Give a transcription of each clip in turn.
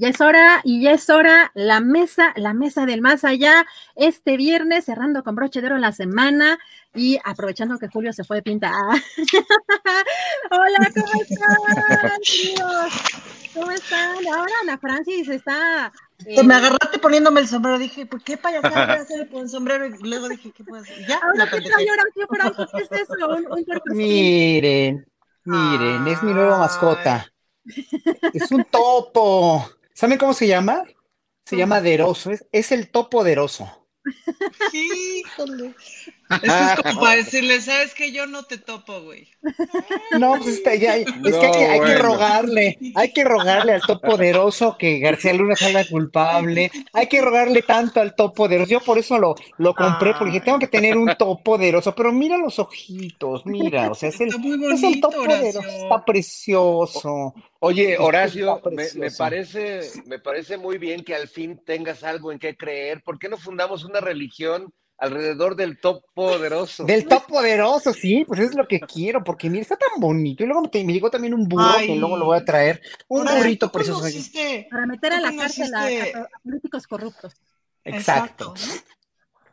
Ya es hora y ya es hora la mesa, la mesa del más allá, este viernes cerrando con broche de oro la semana y aprovechando que Julio se fue de pinta. Hola, ¿cómo están? ¿Cómo están? Ahora Ana Francis está... eh, Que me agarraste poniéndome el sombrero, dije, ¿por qué payasada voy a hacer con el sombrero? Y luego dije, ¿qué puedo hacer? Ya, Ahora la por ahí, ¿qué es eso? Un, un. Miren, miren, es mi nueva mascota. Es un topo. ¿Saben cómo se llama? Se llama Deroso. Es, es el topo Deroso. Híjole. Eso es como para decirle, ¿sabes que Yo no te topo, güey. No, pues está ya, es que hay, No, que hay que bueno. rogarle, hay que rogarle al topo Deroso que García Luna salga culpable. Hay que rogarle tanto al topo Deroso. Yo por eso lo, lo compré, porque dije, tengo que tener un topo Deroso. Pero mira los ojitos, mira, o sea, es el, Está muy es el bonito, topo Horacio. Deroso. Está precioso. Oye, Horacio, me parece, me parece muy bien que al fin tengas algo en qué creer. ¿Por qué no fundamos una religión alrededor del top poderoso? Del top poderoso, sí, pues es lo que quiero, porque mira, está tan bonito. Y luego me, me llegó también un burro, Ay. que luego lo voy a traer. Un burrito ¿tú precioso. Para meter a la cárcel a, conociste- a- a políticos corruptos. Exacto.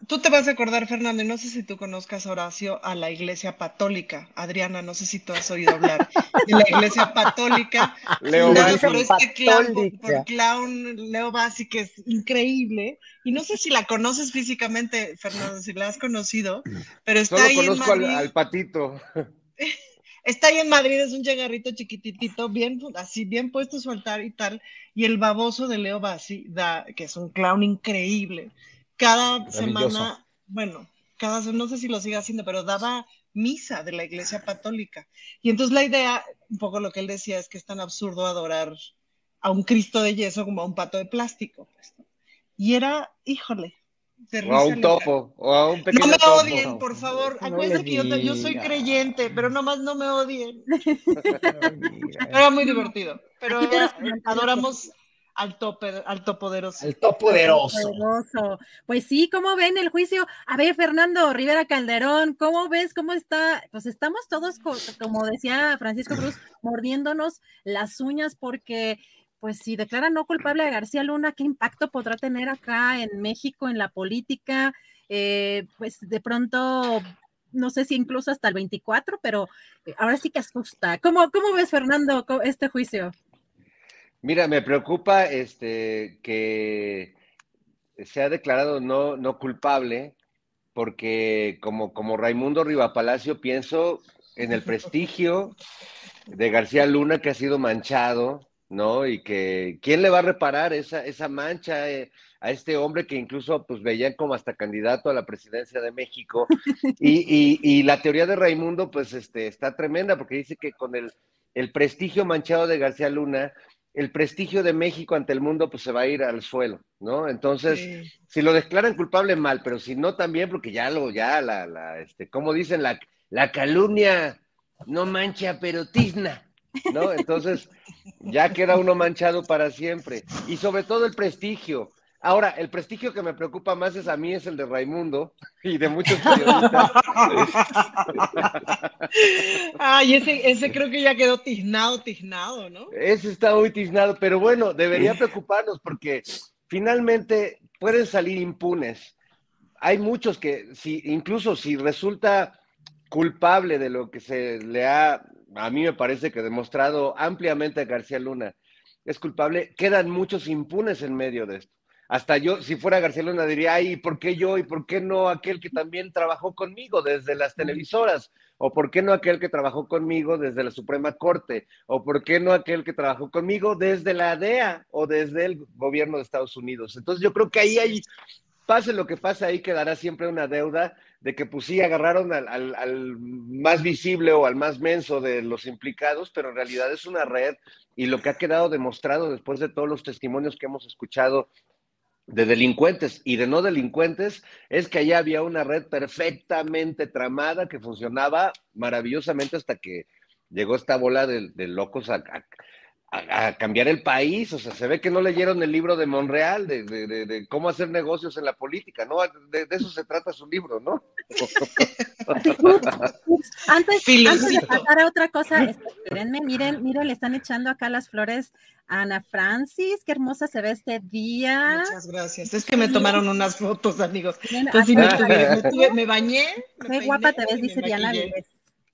Tú te vas a acordar, Fernando, y no sé si tú conozcas, Horacio, a la Iglesia Católica. Adriana, no sé si tú has oído hablar de la Iglesia Católica. Leo Bassi. por este clown, por, clown Leo Bassi, que es increíble. Y no sé si la conoces físicamente, Fernando, si la has conocido, pero está Solo ahí en conozco al, Madrid. al patito. Está ahí en Madrid, es un llegarrito chiquititito, bien, así bien puesto su altar y tal. Y el baboso de Leo Bassi, da, que es un clown increíble, cada semana, bueno, cada no sé si lo sigue haciendo, pero daba misa de la iglesia católica. Y entonces la idea, un poco lo que él decía, es que es tan absurdo adorar a un Cristo de yeso como a un pato de plástico. pues, ¿no? Y era, híjole, de O a risa un topo, o a un No pequeño me topo. odien, por favor. No Acuérdense que yo, yo soy creyente, pero nomás no me odien. Era muy divertido. Pero adoramos al tope, al topoderoso. El top poderoso. Poderoso. Pues sí, ¿cómo ven el juicio? A ver, Fernando Rivera Calderón, ¿cómo ves? ¿Cómo está? Pues estamos todos, co- como decía Francisco Cruz, mordiéndonos las uñas porque, pues si declaran no culpable a García Luna, ¿qué impacto podrá tener acá en México, en la política? Eh, pues de pronto, no sé si incluso hasta el 24, pero eh, ahora sí que asusta. ¿Cómo, cómo ves, Fernando, este juicio? Mira, me preocupa este, que se ha declarado no, no culpable, porque como, como Raimundo Rivapalacio pienso en el prestigio de García Luna que ha sido manchado, ¿no? Y que quién le va a reparar esa, esa mancha eh, a este hombre que incluso pues veían como hasta candidato a la presidencia de México. Y, y- la teoría de Raimundo pues este, está tremenda porque dice que con el, el prestigio manchado de García Luna, el prestigio de México ante el mundo pues se va a ir al suelo, ¿no? Entonces, Sí. si lo declaran culpable mal, pero si no también, porque ya lo, ya la, la, este, como dicen, la, la calumnia no mancha, pero tizna, ¿no? Entonces, ya queda uno manchado para siempre. Y sobre todo el prestigio. Ahora, el prestigio que me preocupa más es a mí, es el de Raimundo y de muchos periodistas. Ay, ese, ese creo que ya quedó tiznado, tiznado, ¿no? Ese está muy tiznado, pero bueno, debería preocuparnos porque finalmente pueden salir impunes. Hay muchos que, si, incluso si resulta culpable de lo que se le ha, a mí me parece que demostrado ampliamente a García Luna, es culpable, quedan muchos impunes en medio de esto. Hasta yo, si fuera García Luna, diría, ay, ¿por qué yo y por qué no aquel que también trabajó conmigo desde las televisoras? ¿O por qué no aquel que trabajó conmigo desde la Suprema Corte? ¿O por qué no aquel que trabajó conmigo desde la DEA o desde el gobierno de Estados Unidos? Entonces yo creo que ahí hay, pase lo que pase, ahí quedará siempre una deuda de que pues sí agarraron al, al, al, más visible o al más menso de los implicados, pero en realidad es una red y lo que ha quedado demostrado después de todos los testimonios que hemos escuchado de delincuentes y de no delincuentes es que allá había una red perfectamente tramada que funcionaba maravillosamente hasta que llegó esta bola de, de locos a, a, a, cambiar el país. O sea, se ve que no leyeron el libro de Monreal de, de, de cómo hacer negocios en la política, ¿no? De, eso se trata su libro, ¿no? antes, antes, de pasar a otra cosa, espérenme, miren, miren, le están echando acá las flores a Ana Francis, qué hermosa se ve este día. Muchas gracias. Es que me tomaron unas fotos, amigos. Entonces, me, tuve, me, tuve, me, bañé. Me qué guapa te ves, dice Diana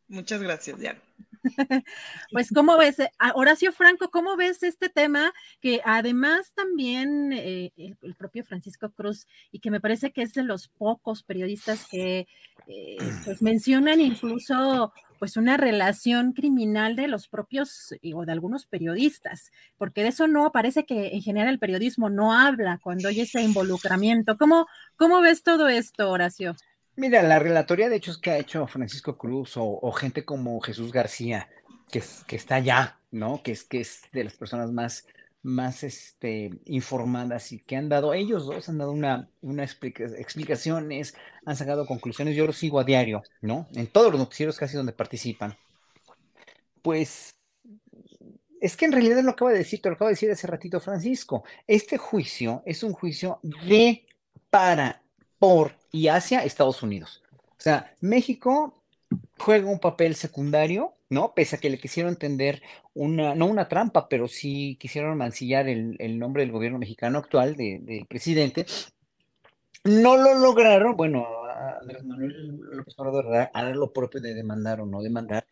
Muchas gracias, Diana. Pues, ¿cómo ves? Horacio Franco, ¿cómo ves este tema? Que además también eh, el, el, propio Francisco Cruz, y que me parece que es de los pocos periodistas que eh, pues mencionan incluso pues una relación criminal de los propios o de algunos periodistas, porque de eso no parece que en general el periodismo no habla cuando hay ese involucramiento. ¿Cómo, cómo ves todo esto, Horacio? Mira, la relatoría de hechos que ha hecho Francisco Cruz o, gente como Jesús García, que, está allá, ¿no? Que es, que es de las personas más, más este, informadas y que han dado, ellos dos han dado una, una explica, explicaciones, han sacado conclusiones, yo los sigo a diario, ¿no? En todos los noticieros casi donde participan. Pues es que en realidad lo acaba de decir, te lo acaba de decir hace ratito Francisco, este juicio es un juicio de, para, por y hacia Estados Unidos. O sea, México juega un papel secundario, ¿no? Pese a que le quisieron entender una, no una trampa, pero sí quisieron mancillar el, el nombre del gobierno mexicano actual, del de presidente. No lo lograron, bueno, Andrés Manuel López Obrador hará lo propio de demandar o no demandar,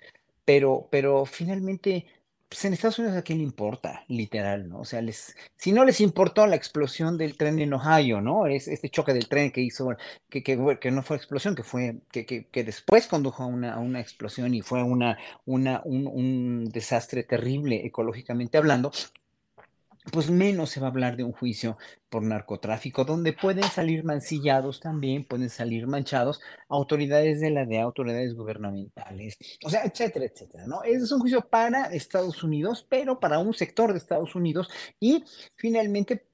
pero, pero finalmente pues en Estados Unidos a quién le importa, literal, ¿no? O sea, les, si no les importó la explosión del tren en Ohio, ¿no? Es este choque del tren que hizo, que, que, que no fue explosión, que fue, que, que, que después condujo a una, a una, explosión y fue una, una, un, un desastre terrible ecológicamente hablando, pues menos se va a hablar de un juicio por narcotráfico, donde pueden salir mancillados también, pueden salir manchados autoridades de la DEA, autoridades gubernamentales, o sea, etcétera, etcétera, ¿no? Ese es un juicio para Estados Unidos, pero para un sector de Estados Unidos y finalmente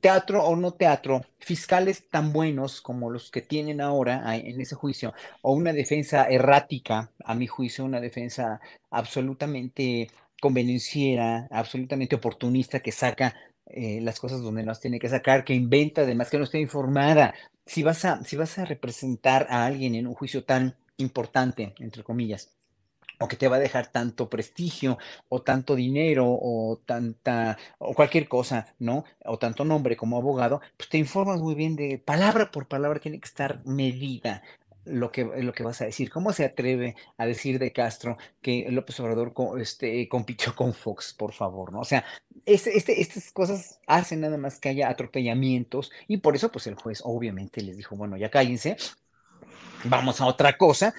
teatro o no teatro, fiscales tan buenos como los que tienen ahora en ese juicio, o una defensa errática, a mi juicio, una defensa absolutamente convenenciera, absolutamente oportunista, que saca eh, las cosas donde no las tiene que sacar, que inventa, además que no está informada. Si vas, a, si vas a representar a alguien en un juicio tan importante, entre comillas, o que te va a dejar tanto prestigio o tanto dinero o tanta o cualquier cosa, ¿no? O tanto nombre como abogado, pues te informas muy bien de palabra por palabra tiene que estar medida lo que, lo que vas a decir. ¿Cómo se atreve a decir de Castro que López Obrador este, compitió con Fox, por favor? ¿no? O sea, este, este, estas cosas hacen nada más que haya atropellamientos y por eso pues el juez obviamente les dijo, bueno, ya cállense, vamos a otra cosa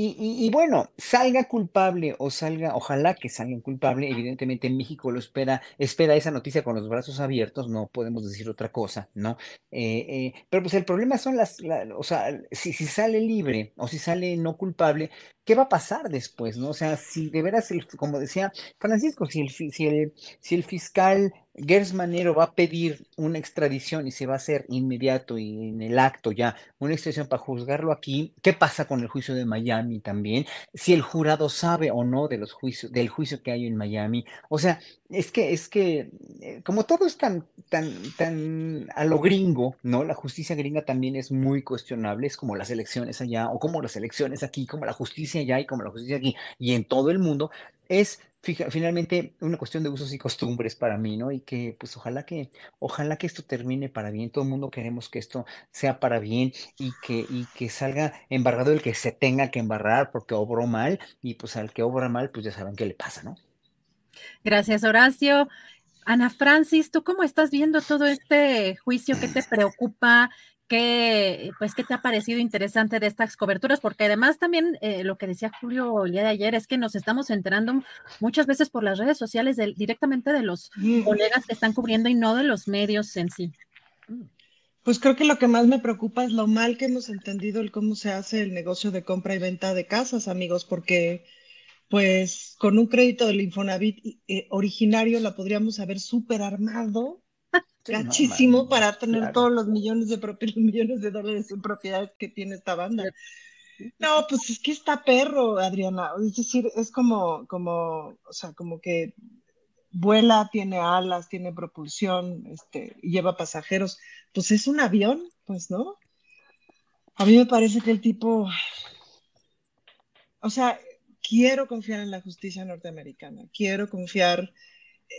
y, y, y, bueno, salga culpable o salga, ojalá que salga culpable, evidentemente México lo espera, espera esa noticia con los brazos abiertos, no podemos decir otra cosa, ¿no? Eh, eh, pero pues el problema son las, la, o sea, si, si, sale libre o si sale no culpable, ¿qué va a pasar después, no? O sea, si de veras, el, como decía Francisco, si el, si el, si el fiscal Gers Manero va a pedir una extradición y se va a hacer inmediato y en el acto ya una extradición para juzgarlo aquí. ¿Qué pasa con el juicio de Miami también? Si el jurado sabe o no de los juicios, del juicio que hay en Miami. O sea, es que, es que, eh, como todo es tan, tan, tan a lo gringo, ¿no? La justicia gringa también es muy cuestionable, es como las elecciones allá, o como las elecciones aquí, como la justicia allá y como la justicia aquí, y en todo el mundo, es finalmente una cuestión de usos y costumbres para mí, ¿no? Y que pues ojalá que, ojalá que esto termine para bien, todo el mundo queremos que esto sea para bien y que, y que salga embarrado el que se tenga que embarrar porque obró mal, y pues al que obra mal, pues ya saben qué le pasa, ¿no? Gracias, Horacio. Ana Francis, ¿tú cómo estás viendo todo este juicio? ¿Qué te preocupa? ¿Qué, pues, ¿qué te ha parecido interesante de estas coberturas? Porque además también eh, lo que decía Julio el día de ayer es que nos estamos enterando muchas veces por las redes sociales directamente de los colegas que están cubriendo y no de los medios en sí. Pues creo que lo que más me preocupa es lo mal que hemos entendido el cómo se hace el negocio de compra y venta de casas, amigos, porque pues con un crédito del Infonavit eh, originario la podríamos haber super armado gachísimo para tener todos los millones de, millones de dólares en propiedades que tiene esta banda. No, pues es que está perro, Adriana. Es decir, es como, como, o sea, como que vuela, tiene alas, tiene propulsión, este, lleva pasajeros. Pues es un avión, pues, ¿no? A mí me parece que el tipo, o sea, quiero confiar en la justicia norteamericana, quiero confiar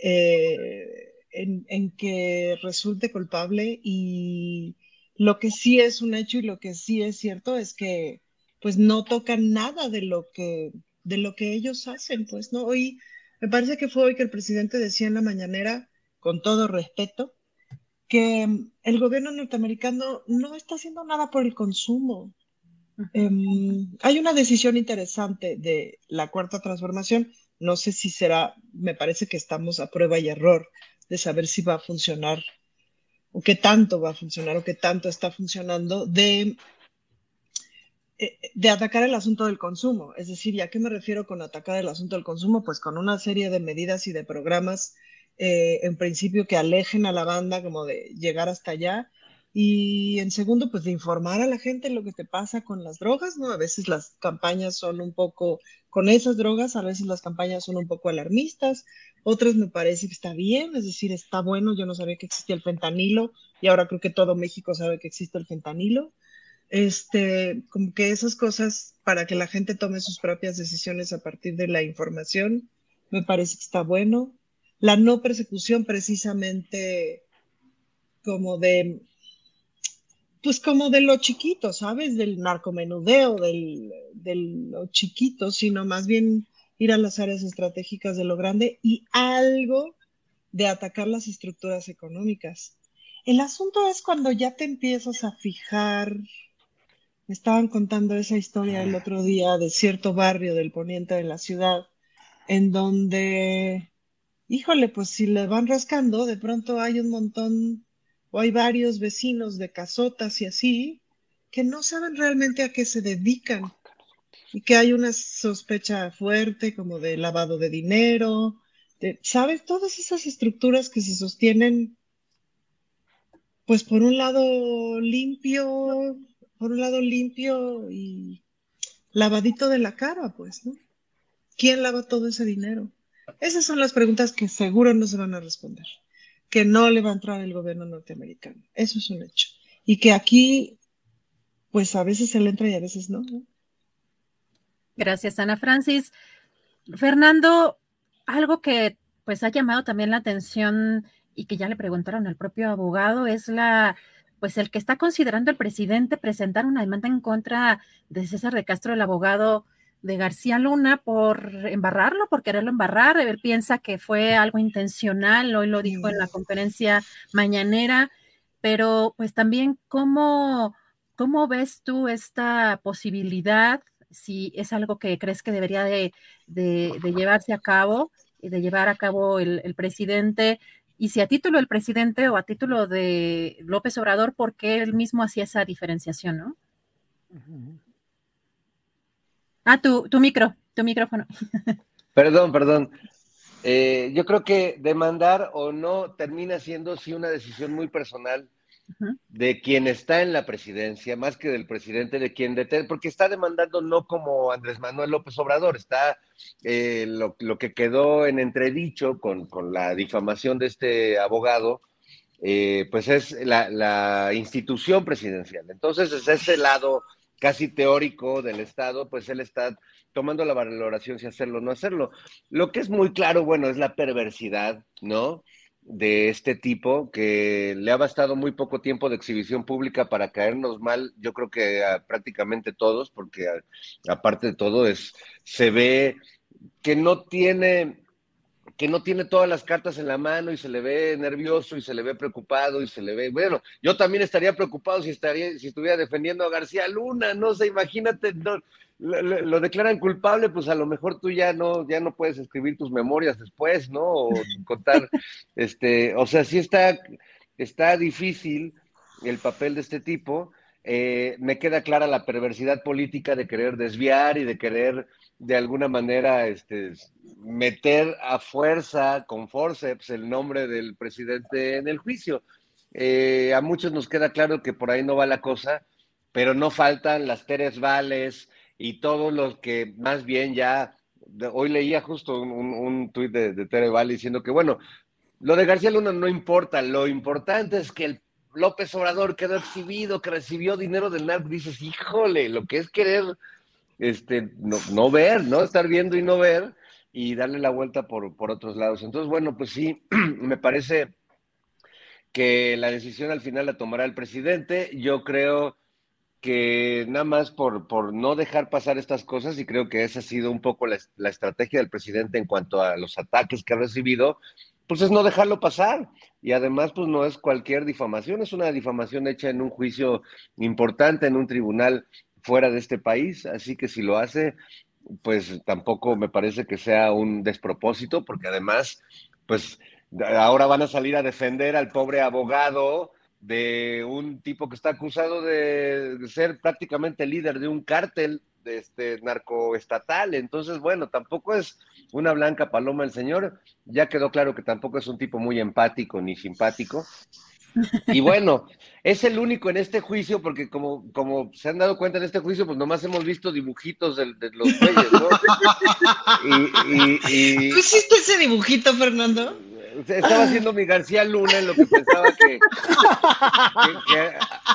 eh, en, que resulte culpable y lo que sí es un hecho y lo que sí es cierto es que pues no tocan nada de lo que de lo que ellos hacen, pues no hoy me parece que fue hoy que el presidente decía en la mañanera con todo respeto que el gobierno norteamericano no está haciendo nada por el consumo, Em, hay una decisión interesante de la cuarta transformación. No sé si será, me parece que estamos a prueba y error de saber si va a funcionar o qué tanto va a funcionar o qué tanto está funcionando de, eh, de atacar el asunto del consumo. Es decir, ¿y a qué me refiero con atacar el asunto del consumo? Pues con una serie de medidas y de programas, eh, en principio, que alejen a la banda como de llegar hasta allá y en segundo, pues de informar a la gente lo que te pasa con las drogas, ¿no? A veces las campañas son un poco, con esas drogas, a veces las campañas son un poco alarmistas, otras me parece que está bien, es decir, está bueno, yo no sabía que existía el fentanilo y ahora creo que todo México sabe que existe el fentanilo. Este, como que esas cosas para que la gente tome sus propias decisiones a partir de la información, me parece que está bueno. La no persecución precisamente como de pues como de lo chiquito, ¿sabes? Del narcomenudeo, del, de lo chiquito, sino más bien ir a las áreas estratégicas de lo grande y algo de atacar las estructuras económicas. El asunto es cuando ya te empiezas a fijar, me estaban contando esa historia el otro día de cierto barrio del poniente de la ciudad, en donde, híjole, pues si le van rascando, de pronto hay un montón o hay varios vecinos de casotas y así que no saben realmente a qué se dedican y que hay una sospecha fuerte como de lavado de dinero, de, ¿sabes? Todas esas estructuras que se sostienen, pues por un lado limpio, por un lado limpio y lavadito de la cara, pues, ¿no? ¿Quién lava todo ese dinero? Esas son las preguntas que seguro no se van a responder que no le va a entrar el gobierno norteamericano. Eso es un hecho. Y que aquí, pues a veces se entra y a veces no. Gracias, Ana Francis. Fernando, algo que pues ha llamado también la atención y que ya le preguntaron al propio abogado es la pues el que está considerando el presidente presentar una demanda en contra de César de Castro, el abogado de García Luna por embarrarlo, por quererlo embarrar. Él piensa que fue algo intencional, hoy lo dijo en la conferencia mañanera, pero pues también cómo, cómo ves tú esta posibilidad, si es algo que crees que debería de, llevarse a cabo, de llevar a cabo el, presidente, y si a título del presidente o a título de López Obrador, porque él mismo hacía esa diferenciación, ¿no? Ah, tu, tu micro, tu micrófono. Perdón, perdón. Eh, yo creo que demandar o no termina siendo sí una decisión muy personal de quien está en la presidencia, más que del presidente, de quien detén, porque está demandando no como Andrés Manuel López Obrador, está eh, lo, que quedó en entredicho con, con, la difamación de este abogado, eh, pues es la, institución presidencial. Entonces, es ese lado casi teórico del Estado, pues él está tomando la valoración si hacerlo o no hacerlo. Lo que es muy claro, bueno, es la perversidad, ¿no? de este tipo que le ha bastado muy poco tiempo de exhibición pública para caernos mal, yo creo que a prácticamente todos, porque aparte de todo es se ve que no tiene que no tiene todas las cartas en la mano y se le ve nervioso y se le ve preocupado y se le ve, bueno, yo también estaría preocupado si estaría si estuviera defendiendo a García Luna, no sé, imagínate, no, lo, declaran culpable, pues a lo mejor tú ya no, ya no puedes escribir tus memorias después, ¿no? O contar, este, o sea, sí está, está difícil el papel de este tipo. Eh, me queda clara la perversidad política de querer desviar y de querer de alguna manera este, meter a fuerza, con forceps, el nombre del presidente en el juicio. Eh, a muchos nos queda claro que por ahí no va la cosa, pero no faltan las Teres Vales, y todos los que más bien ya, hoy leía justo un, un, tuit de, de Tere diciendo que, bueno, lo de García Luna no importa, lo importante es que el López Obrador quedó exhibido, que recibió dinero del narco, dices, híjole, lo que es querer este, no, no, ver, ¿no? Estar viendo y no ver y darle la vuelta por, por otros lados. Entonces, bueno, pues sí, me parece que la decisión al final la tomará el presidente. Yo creo que nada más por, por no dejar pasar estas cosas, y creo que esa ha sido un poco la, estrategia del presidente en cuanto a los ataques que ha recibido, pues es no dejarlo pasar. Y además, pues no es cualquier difamación, es una difamación hecha en un juicio importante, en un tribunal fuera de este país. Así que si lo hace, pues tampoco me parece que sea un despropósito, porque además, pues ahora van a salir a defender al pobre abogado de un tipo que está acusado de ser prácticamente líder de un cártel este narcoestatal. Entonces, bueno, tampoco es una blanca paloma el señor. Ya quedó claro que tampoco es un tipo muy empático ni simpático. Y bueno, es el único en este juicio, porque como, como se han dado cuenta en este juicio, pues nomás hemos visto dibujitos de, los güeyes, ¿no? Y, ¿Tú hiciste ese dibujito, Fernando? Estaba haciendo mi García Luna en lo que pensaba que,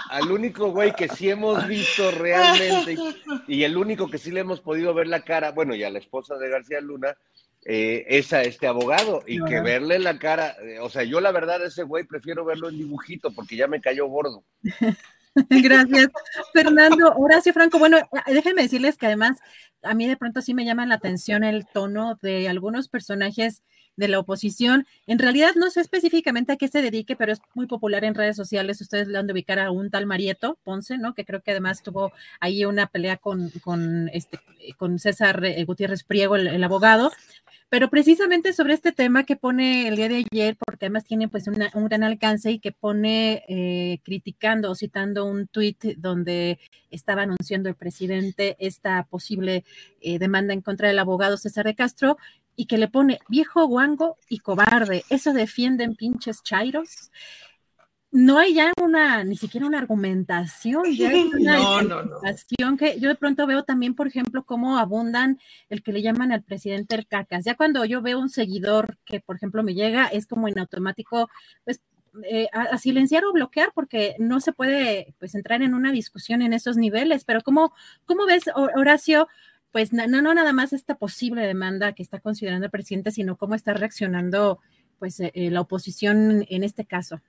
al único güey que sí hemos visto realmente y, el único que sí le hemos podido ver la cara, bueno, y a la esposa de García Luna, eh, es a este abogado y que verle la cara, eh, o sea, yo la verdad ese güey prefiero verlo en dibujito porque ya me cayó gordo. Gracias, Fernando. Horacio Franco, bueno, déjenme decirles que además a mí de pronto sí me llama la atención el tono de algunos personajes de la oposición. En realidad no sé específicamente a qué se dedique, pero es muy popular en redes sociales. Ustedes le han de ubicar a un tal Marieto Ponce, ¿no? Que creo que además tuvo ahí una pelea con, con, este, con César eh, Gutiérrez Priego, el, abogado. Pero precisamente sobre este tema que pone el día de ayer, porque además tiene pues un gran alcance y que pone eh, criticando o citando un tuit donde estaba anunciando el presidente esta posible eh, demanda en contra del abogado César de Castro, y que le pone viejo guango y cobarde. Eso defienden pinches chairos. No hay ya una, ni siquiera una argumentación, ya hay una argumentación que yo de pronto veo también, por ejemplo, cómo abundan el que le llaman al presidente el cacas. Ya cuando yo veo un seguidor que, por ejemplo, me llega, es como en automático, pues eh, a, silenciar o bloquear porque no se puede pues entrar en una discusión en esos niveles. Pero ¿cómo, cómo ves, Horacio? Pues no, no nada más esta posible demanda que está considerando el presidente, sino cómo está reaccionando pues eh, eh, la oposición en este caso.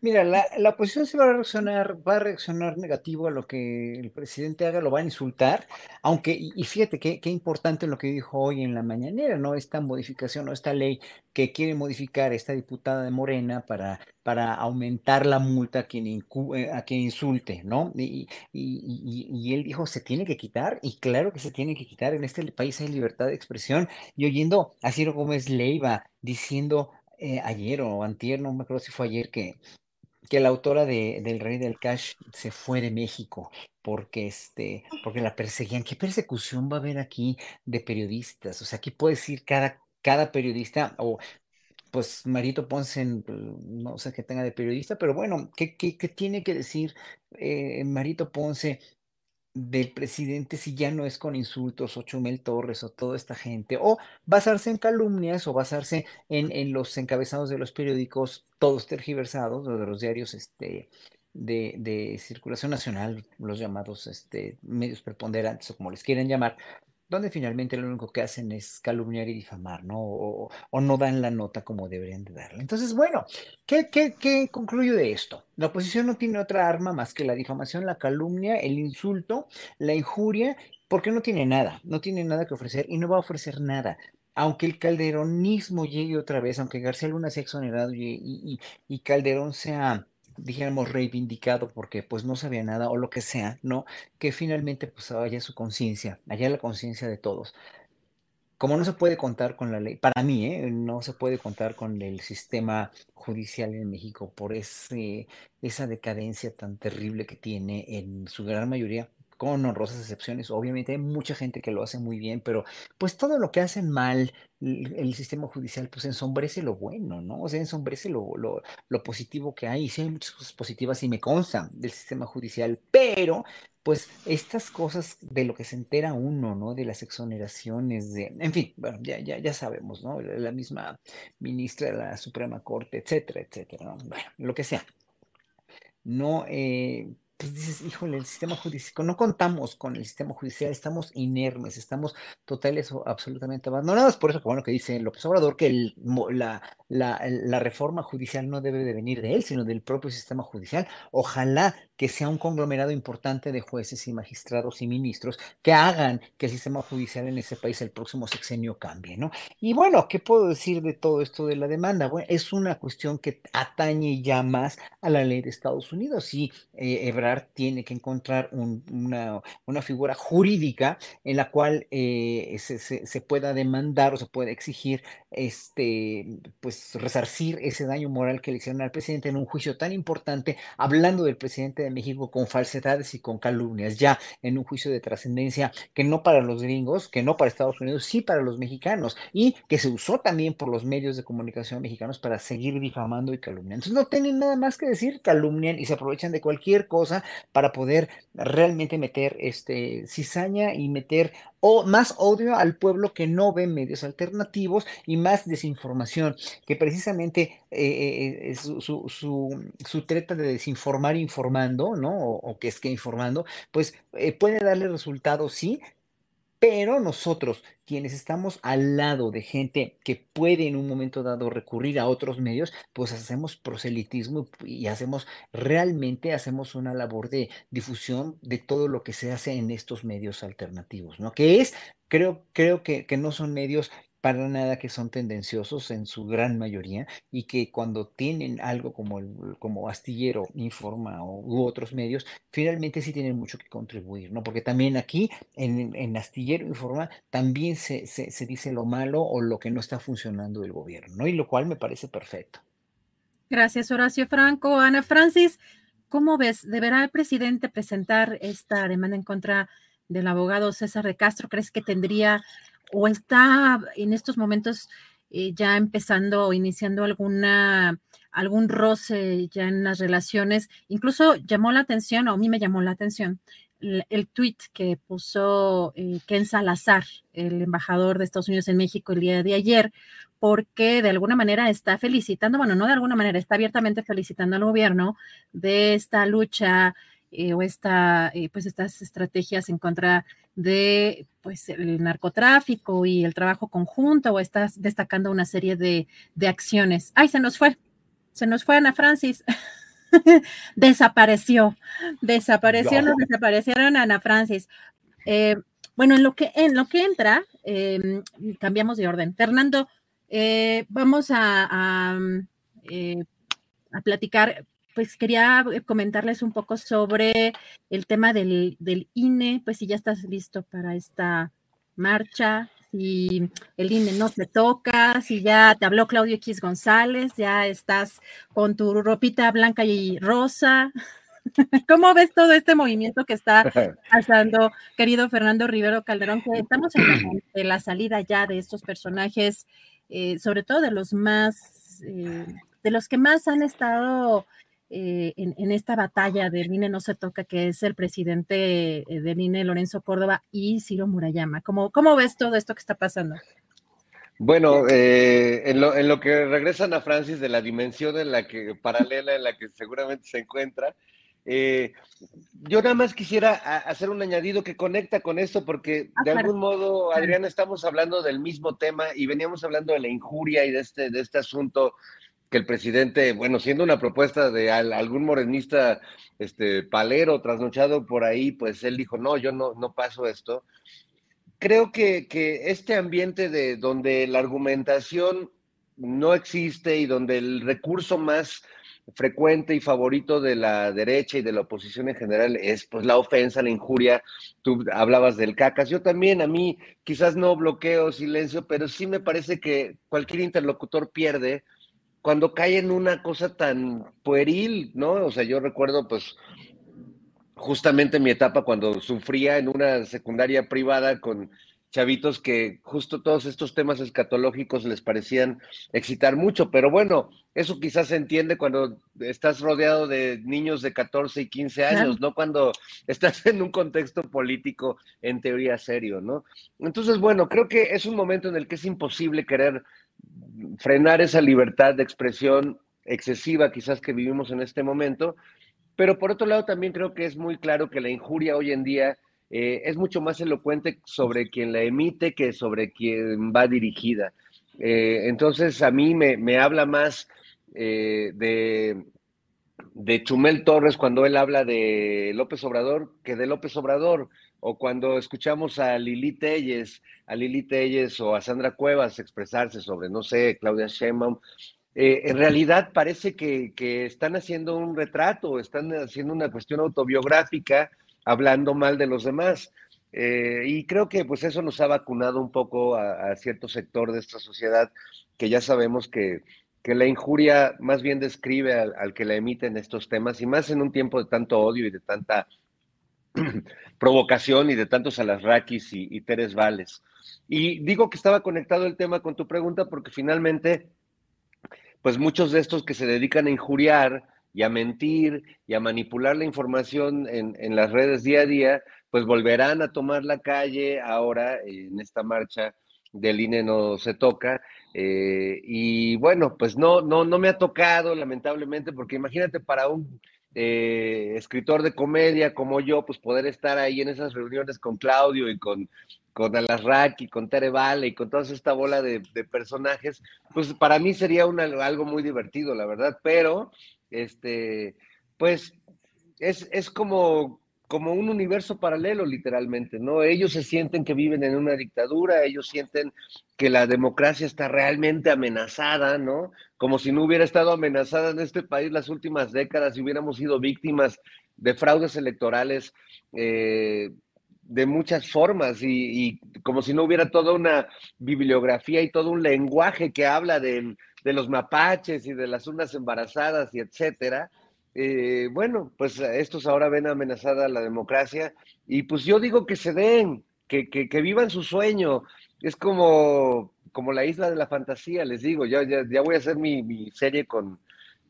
Mira, la, la, oposición se va a reaccionar, va a reaccionar negativo a lo que el presidente haga, lo va a insultar, aunque, y, fíjate qué, qué importante lo que dijo hoy en la mañanera, ¿no? Esta modificación o esta ley que quiere modificar esta diputada de Morena para, para aumentar la multa a quien, eh, a quien insulte, ¿no? Y, y, y, él dijo, se tiene que quitar, y claro que se tiene que quitar, en este país hay libertad de expresión, y oyendo a Ciro Gómez Leiva diciendo eh, ayer o antier, no me acuerdo si fue ayer, que, que la autora de, del Rey del Cash se fue de México porque, este, porque la perseguían. ¿Qué persecución va a haber aquí de periodistas? O sea, aquí puede decir cada, cada periodista o pues Marito Ponce, no sé qué tenga de periodista, pero bueno, ¿qué, qué, qué tiene que decir eh, Marito Ponce del presidente si ya no es con insultos o Chumel Torres o toda esta gente, o basarse en calumnias o basarse en, en los encabezados de los periódicos, todos tergiversados, o de los diarios este, de, de circulación nacional, los llamados este, medios preponderantes o como les quieren llamar, donde finalmente lo único que hacen es calumniar y difamar, ¿no? O, no dan la nota como deberían de darla. Entonces, bueno, ¿qué, qué, qué concluyo de esto? La oposición no tiene otra arma más que la difamación, la calumnia, el insulto, la injuria, porque no tiene nada, no tiene nada que ofrecer y no va a ofrecer nada aunque el calderonismo llegue otra vez, aunque García Luna sea exonerado y, y Calderón sea dijéramos, reivindicado porque pues no sabía nada o lo que sea, ¿no? Que finalmente pues haya su conciencia, haya la conciencia de todos. Como no se puede contar con la ley, para mí, ¿eh? no se puede contar con el sistema judicial en México por ese, esa decadencia tan terrible que tiene en su gran mayoría, con honrosas excepciones. Obviamente hay mucha gente que lo hace muy bien, pero pues todo lo que hacen mal el, sistema judicial, pues ensombrece lo bueno, ¿no? O sea, ensombrece lo, lo, positivo que hay. Sí hay muchas cosas positivas y me constan del sistema judicial, pero pues estas cosas de lo que se entera uno, ¿no? De las exoneraciones, de, en fin, bueno, ya, ya, ya sabemos, ¿no? La, la misma ministra de la Suprema Corte, etcétera, etcétera, ¿no? Bueno, lo que sea. No, eh, pues dices, híjole, el sistema judicial, no contamos con el sistema judicial, estamos inermes, estamos totales o absolutamente abandonados. Por eso, bueno, que dice López Obrador que el, la, la, reforma judicial no debe de venir de él, sino del propio sistema judicial. Ojalá que sea un conglomerado importante de jueces y magistrados y ministros que hagan que el sistema judicial en ese país el próximo sexenio cambie, ¿no? Y bueno, ¿qué puedo decir de todo esto de la demanda? Bueno, es una cuestión que atañe ya más a la ley de Estados Unidos y eh, Ebrard tiene que encontrar un, una, una, figura jurídica en la cual eh, se, se, pueda demandar o se pueda exigir este, pues resarcir ese daño moral que le hicieron al presidente en un juicio tan importante, hablando del presidente de México con falsedades y con calumnias, ya en un juicio de trascendencia que no para los gringos, que no para Estados Unidos, sí para los mexicanos, y que se usó también por los medios de comunicación mexicanos para seguir difamando y calumniando. Entonces no tienen nada más que decir, calumnian y se aprovechan de cualquier cosa para poder realmente meter este cizaña y meter o más odio al pueblo que no ve medios alternativos y más desinformación, que precisamente eh, eh, su, su, su, treta de desinformar informando, ¿no? O, que es que informando, pues eh, puede darle resultados, sí, pero nosotros, quienes estamos al lado de gente que puede en un momento dado recurrir a otros medios, pues hacemos proselitismo y hacemos realmente hacemos una labor de difusión de todo lo que se hace en estos medios alternativos, ¿no? Que es, creo, creo que, que no son medios para nada que son tendenciosos en su gran mayoría y que cuando tienen algo como, el, como Astillero Informa o, u otros medios, finalmente sí tienen mucho que contribuir, ¿no? Porque también aquí en, en Astillero Informa también se, se, se, dice lo malo o lo que no está funcionando del gobierno, ¿no? Y lo cual me parece perfecto. Gracias, Horacio Franco. Ana Francis, ¿cómo ves? ¿Deberá el presidente presentar esta demanda en contra del abogado César de Castro? ¿Crees que tendría o está en estos momentos eh, ya empezando o iniciando alguna algún roce ya en las relaciones. Incluso llamó la atención, o a mí me llamó la atención, el, tweet que puso eh, Ken Salazar, el embajador de Estados Unidos en México el día de ayer, porque de alguna manera está felicitando, bueno, no de alguna manera, está abiertamente felicitando al gobierno de esta lucha eh, o esta, eh, pues estas estrategias en contra de pues el narcotráfico y el trabajo conjunto o estás destacando una serie de, de acciones. Ay, se nos fue, se nos fue Ana Francis. desapareció, desapareció, no. nos desaparecieron Ana Francis. Eh, bueno, en lo que en lo que entra, eh, cambiamos de orden. Fernando, vamos a, a, a platicar pues quería comentarles un poco sobre el tema del, del, INE, pues si ya estás listo para esta marcha, si el INE no te toca, si ya te habló Claudio X González, ya estás con tu ropita blanca y rosa. ¿Cómo ves todo este movimiento que está pasando, querido Fernando Rivero Calderón? Que estamos en la, en la salida ya de estos personajes, eh, sobre todo de los más, eh, de los que más han estado eh, en, esta batalla del INE no se toca, que es el presidente eh, del INE, Lorenzo Córdoba, y Ciro Murayama. ¿Cómo, cómo ves todo esto que está pasando? Bueno, eh, en, lo, en, lo, que regresan a Francis de la dimensión en la que paralela en la que seguramente se encuentra, yo nada más quisiera hacer un añadido que conecta con esto, porque ah, de algún modo, Adriana, estamos hablando del mismo tema y veníamos hablando de la injuria y de este, de este asunto que el presidente, bueno, siendo una propuesta de algún morenista este, palero, trasnochado por ahí, pues él dijo, no, yo no, no paso esto. Creo que, que este ambiente de donde la argumentación no existe y donde el recurso más frecuente y favorito de la derecha y de la oposición en general es pues la ofensa, la injuria. Tú hablabas del cacas. Yo también, a mí quizás no bloqueo silencio, pero sí me parece que cualquier interlocutor pierde cuando cae en una cosa tan pueril, ¿no? O sea, yo recuerdo pues justamente mi etapa cuando sufría en una secundaria privada con chavitos que justo todos estos temas escatológicos les parecían excitar mucho, pero bueno, eso quizás se entiende cuando estás rodeado de niños de 14 y 15 años, no cuando estás en un contexto político en teoría serio, ¿no? Entonces, bueno, creo que es un momento en el que es imposible querer frenar esa libertad de expresión excesiva quizás que vivimos en este momento, pero por otro lado también creo que es muy claro que la injuria hoy en día eh, es mucho más elocuente sobre quien la emite que sobre quien va dirigida. Eh, entonces a mí me, habla más eh, de, de Chumel Torres cuando él habla de López Obrador que de López Obrador o cuando escuchamos a Lili Telles, a Lili Telles o a Sandra Cuevas expresarse sobre, no sé, Claudia Sheinbaum, eh, en realidad parece que, están haciendo un retrato, están haciendo una cuestión autobiográfica, hablando mal de los demás. Eh, y creo que pues eso nos ha vacunado un poco a, cierto sector de esta sociedad que ya sabemos que, la injuria más bien describe al, que la emite en estos temas y más en un tiempo de tanto odio y de tanta provocación y de tantos alasraquis y, y Teres Vales. Y digo que estaba conectado el tema con tu pregunta porque finalmente, pues muchos de estos que se dedican a injuriar y a mentir y a manipular la información en, en las redes día a día, pues volverán a tomar la calle ahora en esta marcha del INE no se toca. Eh, y bueno, pues no, no, no me ha tocado, lamentablemente, porque imagínate para un eh, escritor de comedia como yo, pues poder estar ahí en esas reuniones con Claudio y con, con Alasraq y con Tere Vale y con toda esta bola de, personajes, pues para mí sería algo muy divertido, la verdad, pero este, pues es, es como, como un universo paralelo, literalmente, ¿no? Ellos se sienten que viven en una dictadura, ellos sienten que la democracia está realmente amenazada, ¿no? Como si no hubiera estado amenazada en este país las últimas décadas y hubiéramos sido víctimas de fraudes electorales eh, de muchas formas y, como si no hubiera toda una bibliografía y todo un lenguaje que habla de, de los mapaches y de las urnas embarazadas y etcétera. Eh, bueno, pues estos ahora ven amenazada la democracia y pues yo digo que se den, que, que, vivan su sueño. Es como, como la isla de la fantasía, les digo, ya, ya, voy a hacer mi, serie con,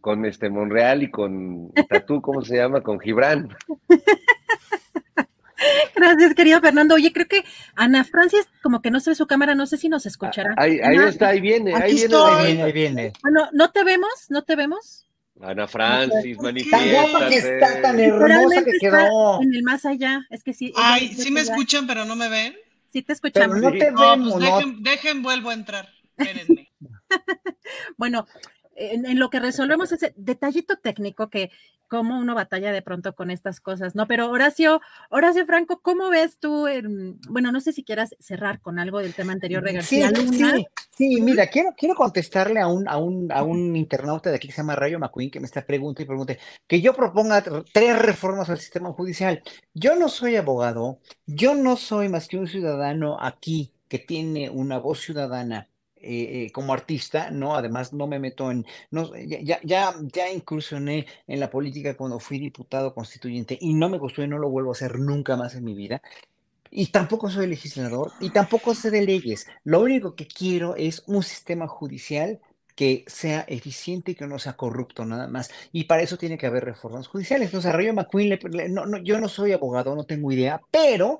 con este Monreal y con Tatú, ¿cómo se llama? Con Gibran. Gracias, querido Fernando. Oye, creo que Ana Francis, como que no se ve su cámara, no sé si nos escuchará. Ahí, ahí está, ahí viene, ahí viene, ahí viene, ahí viene. Bueno, ¿no te vemos? ¿No te vemos? Ana Francis, manifiesta. Tan guapa que está, tan hermosa que quedó. En el más allá, es que sí. Ay, sí me escuchan, pero no me ven. Sí te escuchamos. Pero no te vemos, pues dejen, dejen, vuelvo a entrar. Espérenme. bueno, en, lo que resolvemos ese detallito técnico que como uno batalla de pronto con estas cosas, ¿no? Pero Horacio, Horacio Franco, ¿cómo ves tú? bueno, no sé si quieras cerrar con algo del tema anterior de García Luna. Sí, sí, mira, quiero, quiero contestarle a un, a, un, a un internauta de aquí que se llama Rayo McQueen que me está preguntando y pregunte que yo proponga tres reformas al sistema judicial. Yo no soy abogado, yo no soy más que un ciudadano aquí que tiene una voz ciudadana eh, eh, como artista, ¿no? Además, no me meto en, no, ya, ya, ya incursioné en la política cuando fui diputado constituyente y no me gustó y no lo vuelvo a hacer nunca más en mi vida. Y tampoco soy legislador y tampoco sé de leyes. Lo único que quiero es un sistema judicial que sea eficiente y que no sea corrupto nada más. Y para eso tiene que haber reformas judiciales. Entonces, a Rayo McQueen, no, no, yo no soy abogado, no tengo idea, pero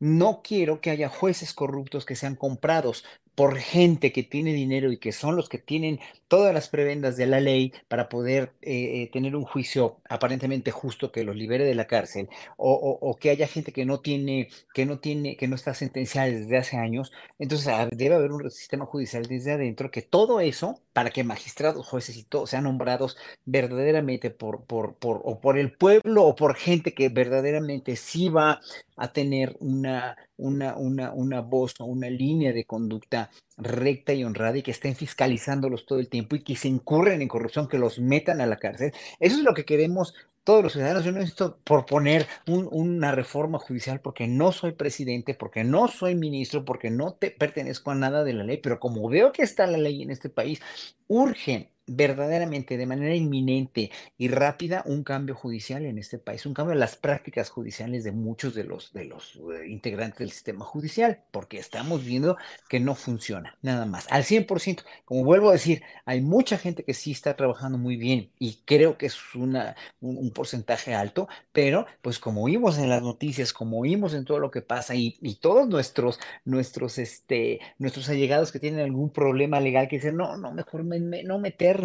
no quiero que haya jueces corruptos que sean comprados por gente que tiene dinero y que son los que tienen todas las prebendas de la ley para poder eh, eh, tener un juicio aparentemente justo que los libere de la cárcel, o, que haya gente que no tiene, que no tiene, que no está sentenciada desde hace años, entonces ah, debe haber un sistema judicial desde adentro que todo eso, para que magistrados, jueces y todos sean nombrados verdaderamente por, por, por, o por el pueblo o por gente que verdaderamente sí va a tener una, una, una, una voz o una línea de conducta recta y honrada y que estén fiscalizándolos todo el tiempo y que se incurren en corrupción, que los metan a la cárcel. Eso es lo que queremos todos los ciudadanos. Yo no necesito proponer una reforma judicial porque no soy presidente, porque no soy ministro, porque no te pertenezco a nada de la ley, pero como veo que está la ley en este país, urge verdaderamente de manera inminente y rápida un cambio judicial en este país, un cambio en las prácticas judiciales de muchos de los, de los eh, integrantes del sistema judicial, porque estamos viendo que no funciona, nada más, al 100%. Como vuelvo a decir, hay mucha gente que sí está trabajando muy bien y creo que es una, un, porcentaje alto, pero pues como oímos en las noticias, como oímos en todo lo que pasa y, y todos nuestros, nuestros, este, nuestros allegados que tienen algún problema legal que dicen, no, no, mejor no meter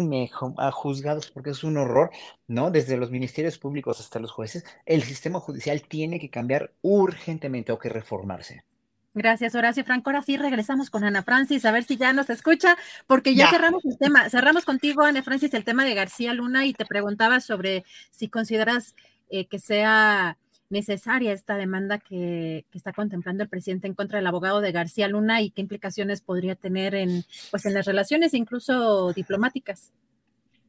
a juzgados porque es un horror, ¿no? Desde los ministerios públicos hasta los jueces, el sistema judicial tiene que cambiar urgentemente o que reformarse. Gracias, Horacio Franco. Ahora sí regresamos con Ana Francis, a ver si ya nos escucha, porque ya, cerramos el tema. Cerramos contigo, Ana Francis, el tema de García Luna y te preguntaba sobre si consideras eh, que sea necesaria esta demanda que, está contemplando el presidente en contra del abogado de García Luna y qué implicaciones podría tener en, pues, en las relaciones incluso diplomáticas.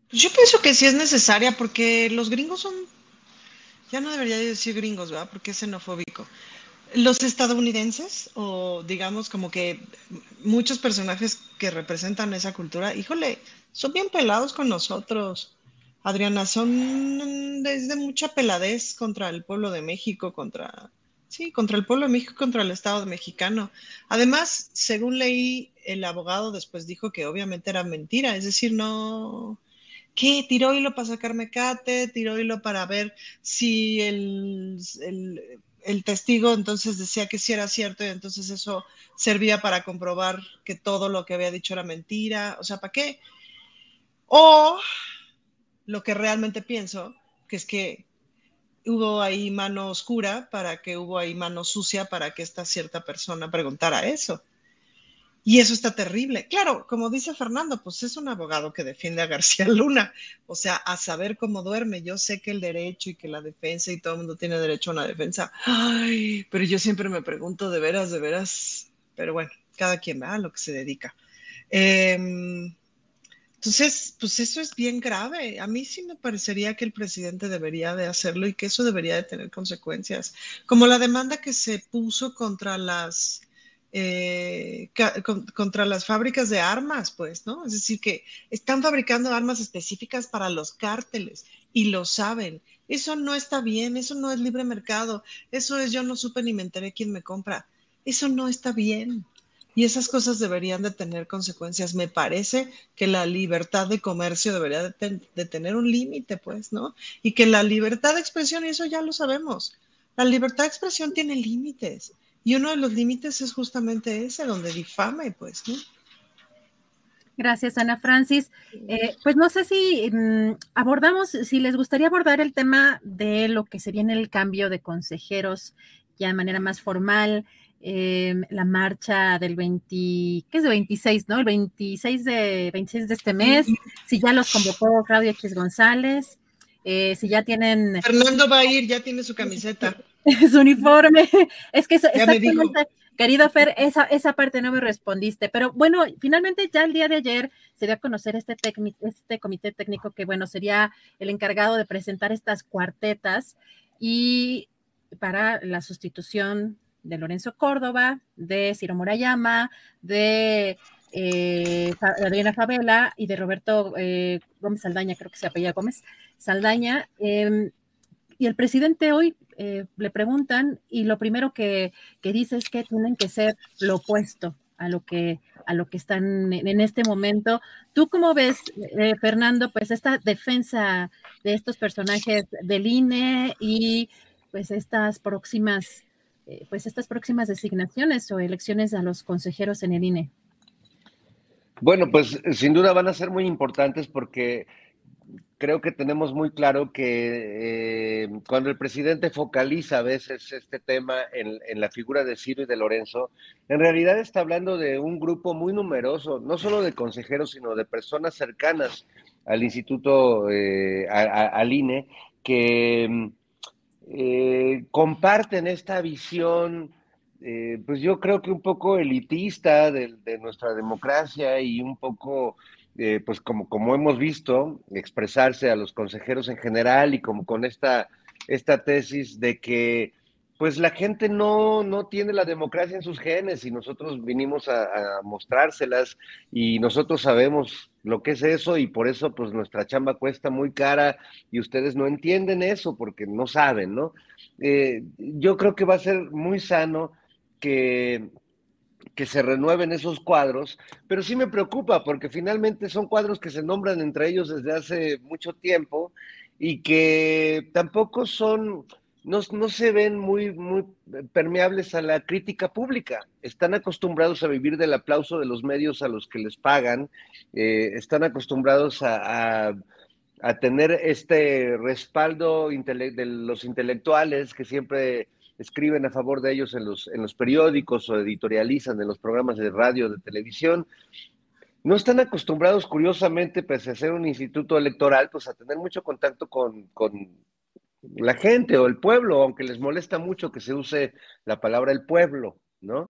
Pues yo pienso que sí es necesaria porque los gringos son, ya no debería decir gringos, ¿verdad? Porque es xenofóbico. Los estadounidenses, o digamos como que muchos personajes que representan esa cultura, híjole, son bien pelados con nosotros. Adriana, son desde mucha peladez contra el pueblo de México, contra, sí, contra el pueblo de México, contra el Estado mexicano. Además, según leí, el abogado después dijo que obviamente era mentira, es decir, no, ¿qué? Tiró hilo para sacarme cate, tiró hilo para ver si el, el, testigo entonces decía que sí era cierto y entonces eso servía para comprobar que todo lo que había dicho era mentira, o sea, ¿para qué? O lo que realmente pienso, que es que hubo ahí mano oscura para que hubo ahí mano sucia para que esta cierta persona preguntara eso. Y eso está terrible. Claro, como dice Fernando, pues es un abogado que defiende a García Luna, o sea, a saber cómo duerme. Yo sé que el derecho y que la defensa y todo el mundo tiene derecho a una defensa. Ay, pero yo siempre me pregunto de veras, de veras, pero bueno, cada quien va a lo que se dedica. Eh, entonces, pues eso es bien grave. A mí sí me parecería que el presidente debería de hacerlo y que eso debería de tener consecuencias, como la demanda que se puso contra las eh, contra las fábricas de armas, pues, ¿no? Es decir, que están fabricando armas específicas para los cárteles y lo saben. Eso no está bien, eso no es libre mercado, eso es yo no supe ni me enteré quién me compra. Eso no está bien. Y esas cosas deberían de tener consecuencias. Me parece que la libertad de comercio debería de, tener un límite, pues, ¿no? Y que la libertad de expresión, y eso ya lo sabemos, la libertad de expresión tiene límites. Y uno de los límites es justamente ese, donde difame, pues, ¿no? Gracias, Ana Francis. Eh, pues no sé si mm, abordamos, si les gustaría abordar el tema de lo que se viene el cambio de consejeros ya de manera más formal. Em, la marcha del 20, ¿qué es de 26, no? El 26 de, 26 de este mes, si ya los convocó Claudia X González, eh, si ya tienen... Fernando va a ir, ya tiene su camiseta. su uniforme, es que exactamente, querido Fer, esa, esa parte no me respondiste, pero bueno, finalmente ya el día de ayer se dio a conocer este, este comité técnico que, bueno, sería el encargado de presentar estas cuartetas y para la sustitución de Lorenzo Córdoba, de Ciro Morayama, de eh, Adriana Favela y de Roberto eh, Gómez Saldaña, creo que se apellida Gómez Saldaña. Em, y el presidente hoy eh, le preguntan y lo primero que, que, dice es que tienen que ser lo opuesto a lo que a lo que están en, este momento. ¿Tú cómo ves, Fernando, pues esta defensa de estos personajes del INE y pues estas próximas, eh, pues estas próximas designaciones o elecciones a los consejeros en el INE? Bueno, pues sin duda van a ser muy importantes porque creo que tenemos muy claro que eh, cuando el presidente focaliza a veces este tema en, la figura de Ciro y de Lorenzo, en realidad está hablando de un grupo muy numeroso, no solo de consejeros, sino de personas cercanas al instituto, eh, al INE, que eh, comparten esta visión. pues yo creo que un poco elitista de, de nuestra democracia y un poco eh, pues como, como hemos visto, expresarse a los consejeros en general y como con esta, esta tesis de que pues la gente no, no tiene la democracia en sus genes y nosotros vinimos a, mostrárselas y nosotros sabemos lo que es eso y por eso pues nuestra chamba cuesta muy cara y ustedes no entienden eso porque no saben, ¿no? Eh, yo creo que va a ser muy sano que que se renueven esos cuadros, pero sí me preocupa porque finalmente son cuadros que se nombran entre ellos desde hace mucho tiempo y que tampoco son, no, se ven muy, muy permeables a la crítica pública. Están acostumbrados a vivir del aplauso de los medios a los que les pagan, eh, están acostumbrados a, a tener este respaldo de los intelectuales que siempre escriben a favor de ellos en los, en los periódicos o editorializan en los programas de radio, de televisión, no están acostumbrados, curiosamente, pese a ser un instituto electoral, pues a tener mucho contacto con, con la gente o el pueblo, aunque les molesta mucho que se use la palabra el pueblo, ¿no?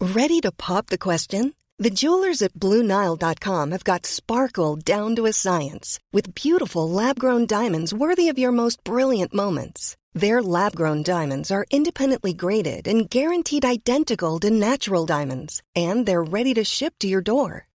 Ready to pop the question? The jewelers at BlueNile.com have got sparkle down to a science with beautiful lab-grown diamonds worthy of your most brilliant moments. Their lab-grown diamonds are independently graded and guaranteed identical to natural diamonds, and they're ready to ship to your door.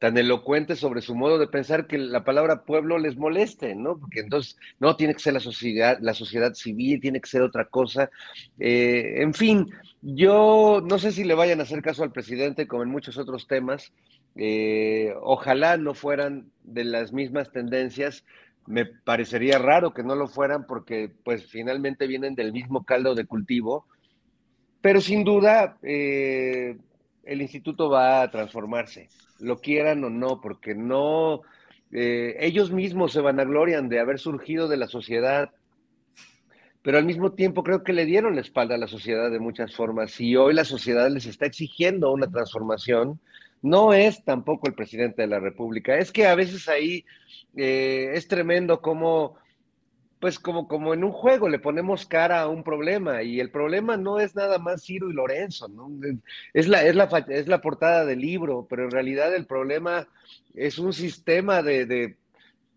tan elocuente sobre su modo de pensar que la palabra pueblo les moleste, ¿no? Porque entonces no tiene que ser la sociedad, la sociedad civil, tiene que ser otra cosa. Eh, en fin, yo no sé si le vayan a hacer caso al presidente como en muchos otros temas. Eh, ojalá no fueran de las mismas tendencias. Me parecería raro que no lo fueran porque pues finalmente vienen del mismo caldo de cultivo. Pero sin duda, eh, el instituto va a transformarse lo quieran o no, porque no, eh, ellos mismos se vanaglorian de haber surgido de la sociedad, pero al mismo tiempo creo que le dieron la espalda a la sociedad de muchas formas y hoy la sociedad les está exigiendo una transformación. No es tampoco el presidente de la República, es que a veces ahí eh, es tremendo cómo pues como, como en un juego le ponemos cara a un problema y el problema no es nada más Ciro y Lorenzo, ¿no? Es la, es la, es la portada del libro, pero en realidad el problema es un sistema de, de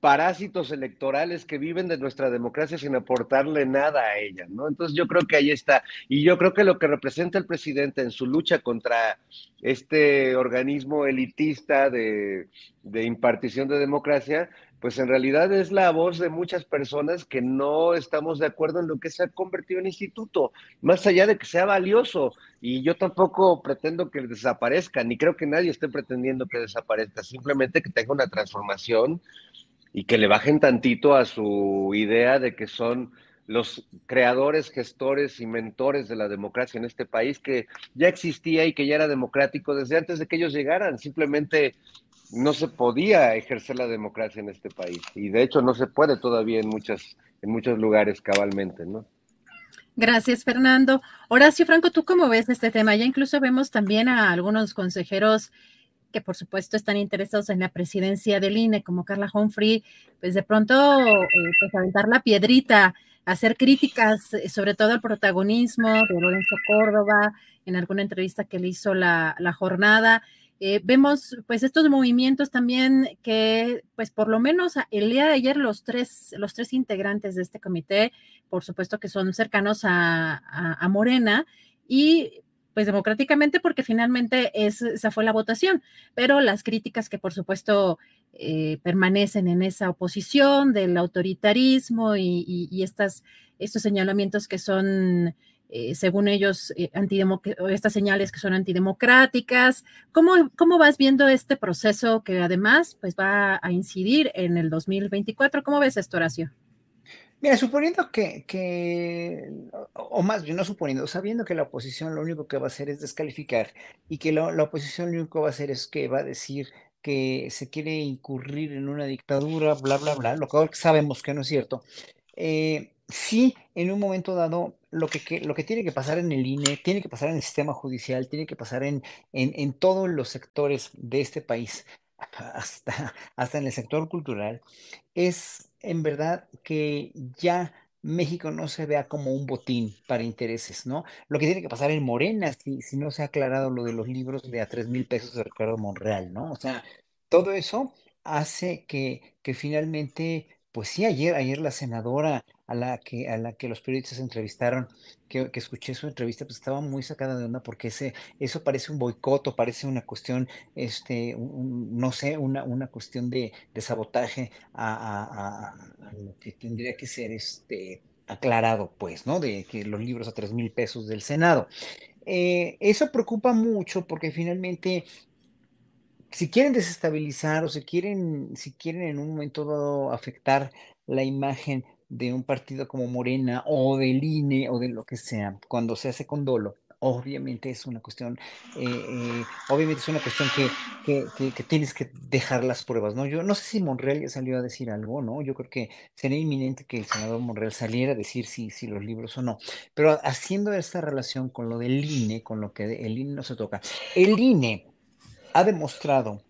parásitos electorales que viven de nuestra democracia sin aportarle nada a ella, ¿no? Entonces yo creo que ahí está. Y yo creo que lo que representa el presidente en su lucha contra este organismo elitista de, de impartición de democracia, pues en realidad es la voz de muchas personas que no estamos de acuerdo en lo que se ha convertido en instituto, más allá de que sea valioso. Y yo tampoco pretendo que desaparezca, ni creo que nadie esté pretendiendo que desaparezca, simplemente que tenga una transformación y que le bajen tantito a su idea de que son los creadores, gestores y mentores de la democracia en este país, que ya existía y que ya era democrático desde antes de que ellos llegaran. Simplemente no se podía ejercer la democracia en este país y de hecho no se puede todavía en muchas en muchos lugares cabalmente, ¿no? Gracias, Fernando. Horacio Franco, ¿tú cómo ves este tema? Ya incluso vemos también a algunos consejeros que por supuesto están interesados en la presidencia del INE, como Carla Humphrey, pues de pronto eh, pues aventar la piedrita, hacer críticas, eh, sobre todo al protagonismo de Lorenzo Córdoba, en alguna entrevista que le hizo la, la jornada. Eh, vemos pues estos movimientos también que pues por lo menos el día de ayer los tres, los tres integrantes de este comité, por supuesto que son cercanos a, a, Morena y pues democráticamente porque finalmente esa fue la votación, pero las críticas que por supuesto eh, permanecen en esa oposición del autoritarismo y, y estas, estos señalamientos que son eh, según ellos, eh, estas señales que son antidemocráticas. ¿Cómo, ¿Cómo vas viendo este proceso que además pues, va a incidir en el 2024? ¿Cómo ves esto, Horacio? Mira, suponiendo que, que, o más bien no suponiendo, sabiendo que la oposición lo único que va a hacer es descalificar y que la, la oposición lo único que va a hacer es que va a decir que se quiere incurrir en una dictadura, bla, bla, bla, lo que sabemos que no es cierto. Eh, sí, en un momento dado, lo que, lo que tiene que pasar en el INE, tiene que pasar en el sistema judicial, tiene que pasar en, en, todos los sectores de este país, hasta, hasta en el sector cultural, es en verdad que ya México no se vea como un botín para intereses, ¿no? Lo que tiene que pasar en Morena, si, si no se ha aclarado lo de los libros de a tres mil pesos de Ricardo Monreal, ¿no? O sea, todo eso hace que, que finalmente pues sí, ayer, ayer la senadora a la que, a la que los periodistas entrevistaron, que, escuché su entrevista, pues estaba muy sacada de onda porque ese, eso parece un boicot parece una cuestión, este, no sé, una, una cuestión de, de sabotaje a, lo que tendría que ser este aclarado, pues, ¿no? De que los libros a tres mil pesos del Senado. Eh, eso preocupa mucho porque finalmente si quieren desestabilizar o si quieren, si quieren en un momento dado afectar la imagen de un partido como Morena o del INE o de lo que sea, cuando se hace con dolo, obviamente es una cuestión, eh, eh, obviamente es una cuestión que, que, tienes que dejar las pruebas, ¿no? Yo no sé si Monreal ya salió a decir algo, ¿no? Yo creo que sería inminente que el senador Monreal saliera a decir si, si los libros o no, pero haciendo esta relación con lo del INE, con lo que el INE no se toca, el INE ha demostrado,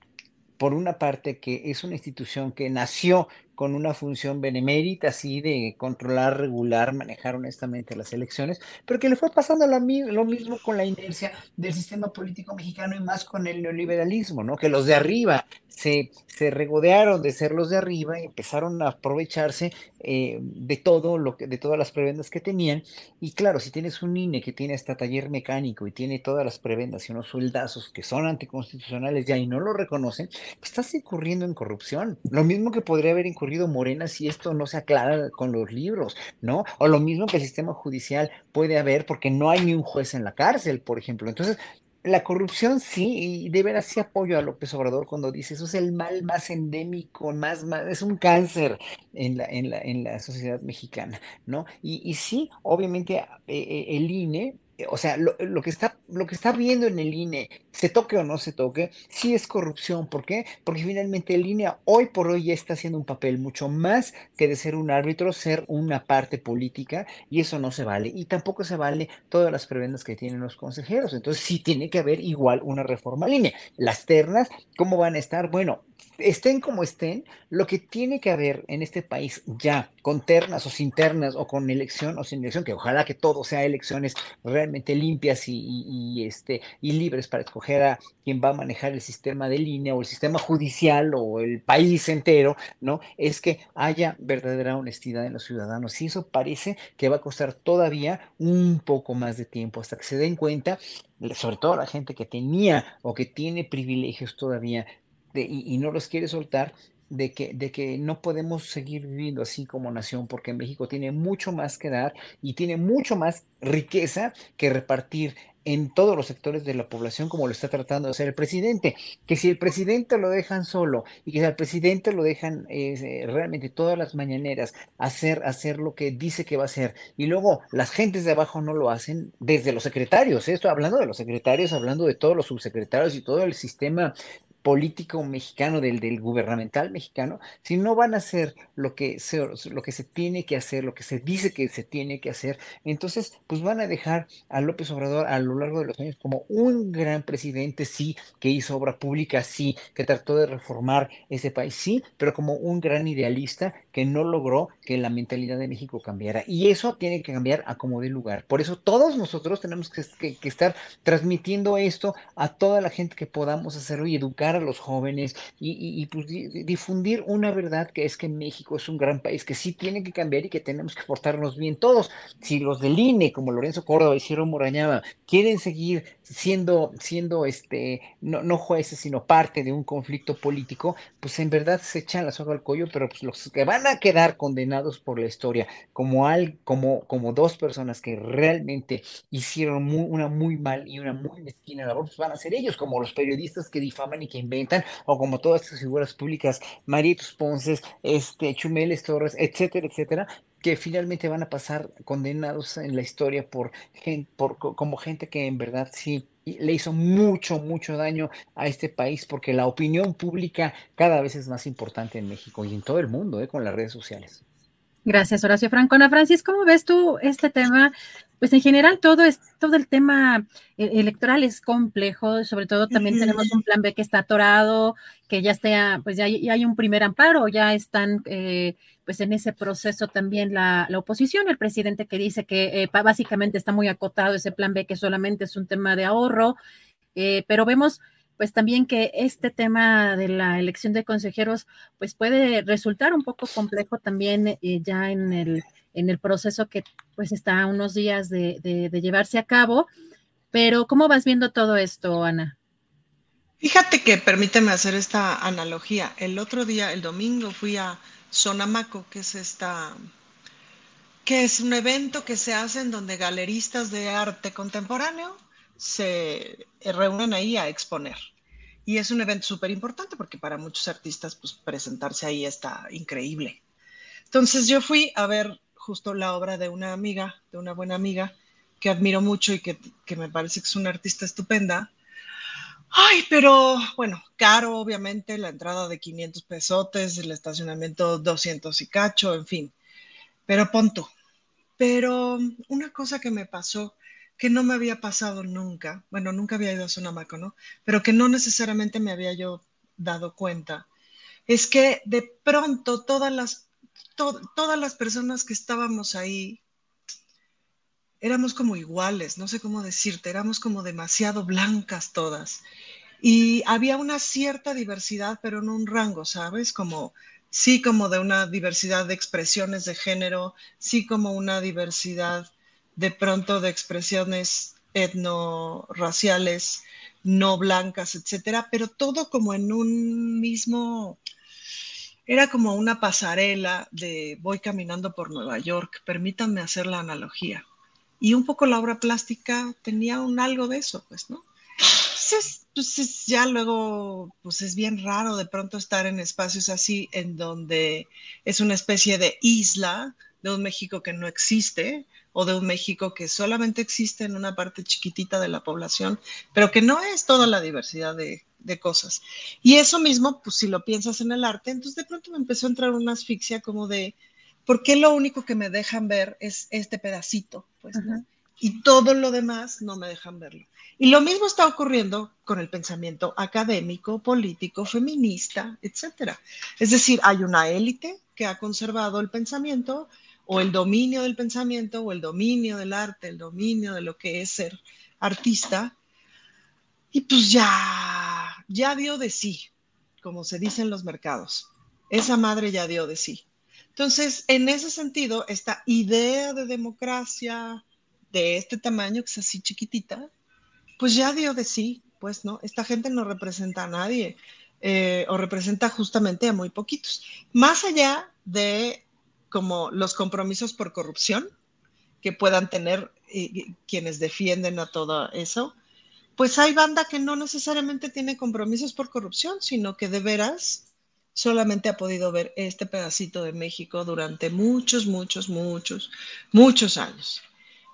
por una parte, que es una institución que nació con una función benemérita, así de controlar, regular, manejar honestamente las elecciones, pero que le fue pasando lo, mismo con la inercia del sistema político mexicano y más con el neoliberalismo, ¿no? Que los de arriba se, se regodearon de ser los de arriba y empezaron a aprovecharse eh, de todo lo que, de todas las prebendas que tenían. Y claro, si tienes un INE que tiene hasta taller mecánico y tiene todas las prebendas y unos sueldazos que son anticonstitucionales ya y no lo reconocen, pues estás incurriendo en corrupción. Lo mismo que podría haber incurrido Morena si esto no se aclara con los libros, ¿no? O lo mismo que el sistema judicial puede haber porque no hay ni un juez en la cárcel, por ejemplo. Entonces, la corrupción sí, y de veras sí apoyo a López Obrador cuando dice eso es el mal más endémico, más, más es un cáncer en la, en la, en la sociedad mexicana, ¿no? Y, sí, obviamente eh, eh, el INE o sea, lo, que está, lo que está viendo en el INE, se toque o no se toque, sí es corrupción. ¿Por qué? Porque finalmente el INE hoy por hoy ya está haciendo un papel mucho más que de ser un árbitro, ser una parte política, y eso no se vale. Y tampoco se vale todas las prebendas que tienen los consejeros. Entonces sí tiene que haber igual una reforma al INE. Las ternas, ¿cómo van a estar? Bueno, estén como estén, lo que tiene que haber en este país ya, con ternas o sin ternas, o con elección o sin elección, que ojalá que todo sea elecciones realmente limpias y, este, y libres para escoger a quien va a manejar el sistema de línea o el sistema judicial o el país entero, ¿no? Es que haya verdadera honestidad en los ciudadanos. Y eso parece que va a costar todavía un poco más de tiempo hasta que se den cuenta sobre todo la gente que tenía o que tiene privilegios todavía y, no los quiere soltar, de que, de que no podemos seguir viviendo así como nación, porque México tiene mucho más que dar y tiene mucho más riqueza que repartir en todos los sectores de la población como lo está tratando de hacer el presidente. Que si el presidente lo dejan solo y que si al presidente lo dejan eh, realmente todas las mañaneras hacer, hacer lo que dice que va a hacer y luego las gentes de abajo no lo hacen desde los secretarios, ¿eh? estoy hablando de los secretarios, hablando de todos los subsecretarios y todo el sistema político mexicano, del, del gubernamental mexicano, si no van a hacer lo que, se, lo que se tiene que hacer, lo que se dice que se tiene que hacer, entonces pues van a dejar a López Obrador a lo largo de los años como un gran presidente, sí, que hizo obra pública, sí, que trató de reformar ese país, sí, pero como un gran idealista que no logró que la mentalidad de México cambiara. Y eso tiene que cambiar a como de lugar. Por eso todos nosotros tenemos que, estar transmitiendo esto a toda la gente que podamos hacerlo y educar a los jóvenes y, y, pues, difundir una verdad que es que México es un gran país que sí tiene que cambiar y que tenemos que portarnos bien todos. Si los del INE, como Lorenzo Córdoba y Ciro Morañaba, quieren seguir siendo, siendo este, no, no jueces, sino parte de un conflicto político, pues en verdad se echan la soga al cuello, pero pues los que van a quedar condenados por la historia como, al, como, como dos personas que realmente hicieron una muy mal y una muy mezquina labor, pues van a ser ellos, como los periodistas que difaman y que inventan, o como todas estas figuras públicas, Maritos Ponces, este, Chumeles Torres, etcétera, etcétera, que finalmente van a pasar condenados en la historia por, por como gente que en verdad sí le hizo mucho, mucho daño a este país, porque la opinión pública cada vez es más importante en México y en todo el mundo, ¿eh? con las redes sociales. Gracias, Horacio Francona. Francis, ¿cómo ves tú este tema? Pues en general todo es todo el tema eh, electoral es complejo, sobre todo también tenemos un plan B que está atorado, que ya está, pues ya, hay un primer amparo, ya están eh, pues en ese proceso también la, oposición, el presidente que dice que eh, básicamente está muy acotado ese plan B, que solamente es un tema de ahorro, pero vemos pues también que este tema de la elección de consejeros, pues puede resultar un poco complejo también eh, ya en el, en el proceso que pues está a unos días de, de, llevarse a cabo. Pero, ¿cómo vas viendo todo esto, Ana? Fíjate que permíteme hacer esta analogía. El otro día, el domingo, fui a Sonamaco, que es esta, que es un evento que se hace en donde galeristas de arte contemporáneo se reúnen ahí a exponer. Y es un evento súper importante porque para muchos artistas, pues presentarse ahí está increíble. Entonces yo fui a ver justo la obra de una amiga, de una buena amiga, que admiro mucho y que, que me parece que es una artista estupenda. Ay, pero bueno, caro, obviamente, la entrada de 500 pesotes, el estacionamiento 200 y cacho, en fin. Pero punto. Pero una cosa que me pasó que no me había pasado nunca, bueno, nunca había ido a Sonamaco, ¿no? Pero que no necesariamente me había yo dado cuenta, es que de pronto todas las, todas las personas que estábamos ahí éramos como iguales, no sé cómo decirte, éramos como demasiado blancas todas. Y había una cierta diversidad, pero no un rango, ¿sabes? Como, sí como de una diversidad de expresiones de género, sí como una diversidad de pronto de expresiones etno-raciales, no blancas, etcétera, pero todo como en un mismo, era como una pasarela de voy caminando por Nueva York, permítanme hacer la analogía. Y un poco la obra plástica tenía un algo de eso, pues, ¿no? Entonces, pues ya luego, pues es bien raro de pronto estar en espacios así, en donde es una especie de isla de un México que no existe, o de un México que solamente existe en una parte chiquitita de la población, pero que no es toda la diversidad de, cosas. Y eso mismo, pues si lo piensas en el arte, entonces de pronto me empezó a entrar una asfixia como de, ¿por qué lo único que me dejan ver es este pedacito? Pues, Y todo lo demás no me dejan verlo. Y lo mismo está ocurriendo con el pensamiento académico, político, feminista, etcétera. Es decir, hay una élite que ha conservado el pensamiento o el dominio del pensamiento o el dominio del arte, el dominio de lo que es ser artista. Y pues ya, ya dio de sí, como se dice en los mercados. Esa madre ya dio de sí. Entonces, en ese sentido, esta idea de democracia de este tamaño, que es así chiquitita, pues ya dio de sí, pues no, esta gente no representa a nadie eh, o representa justamente a muy poquitos. Más allá de como los compromisos por corrupción que puedan tener quienes defienden a todo eso, pues hay banda que no necesariamente tiene compromisos por corrupción, sino que de veras solamente ha podido ver este pedacito de México durante muchos, muchos, muchos, muchos años.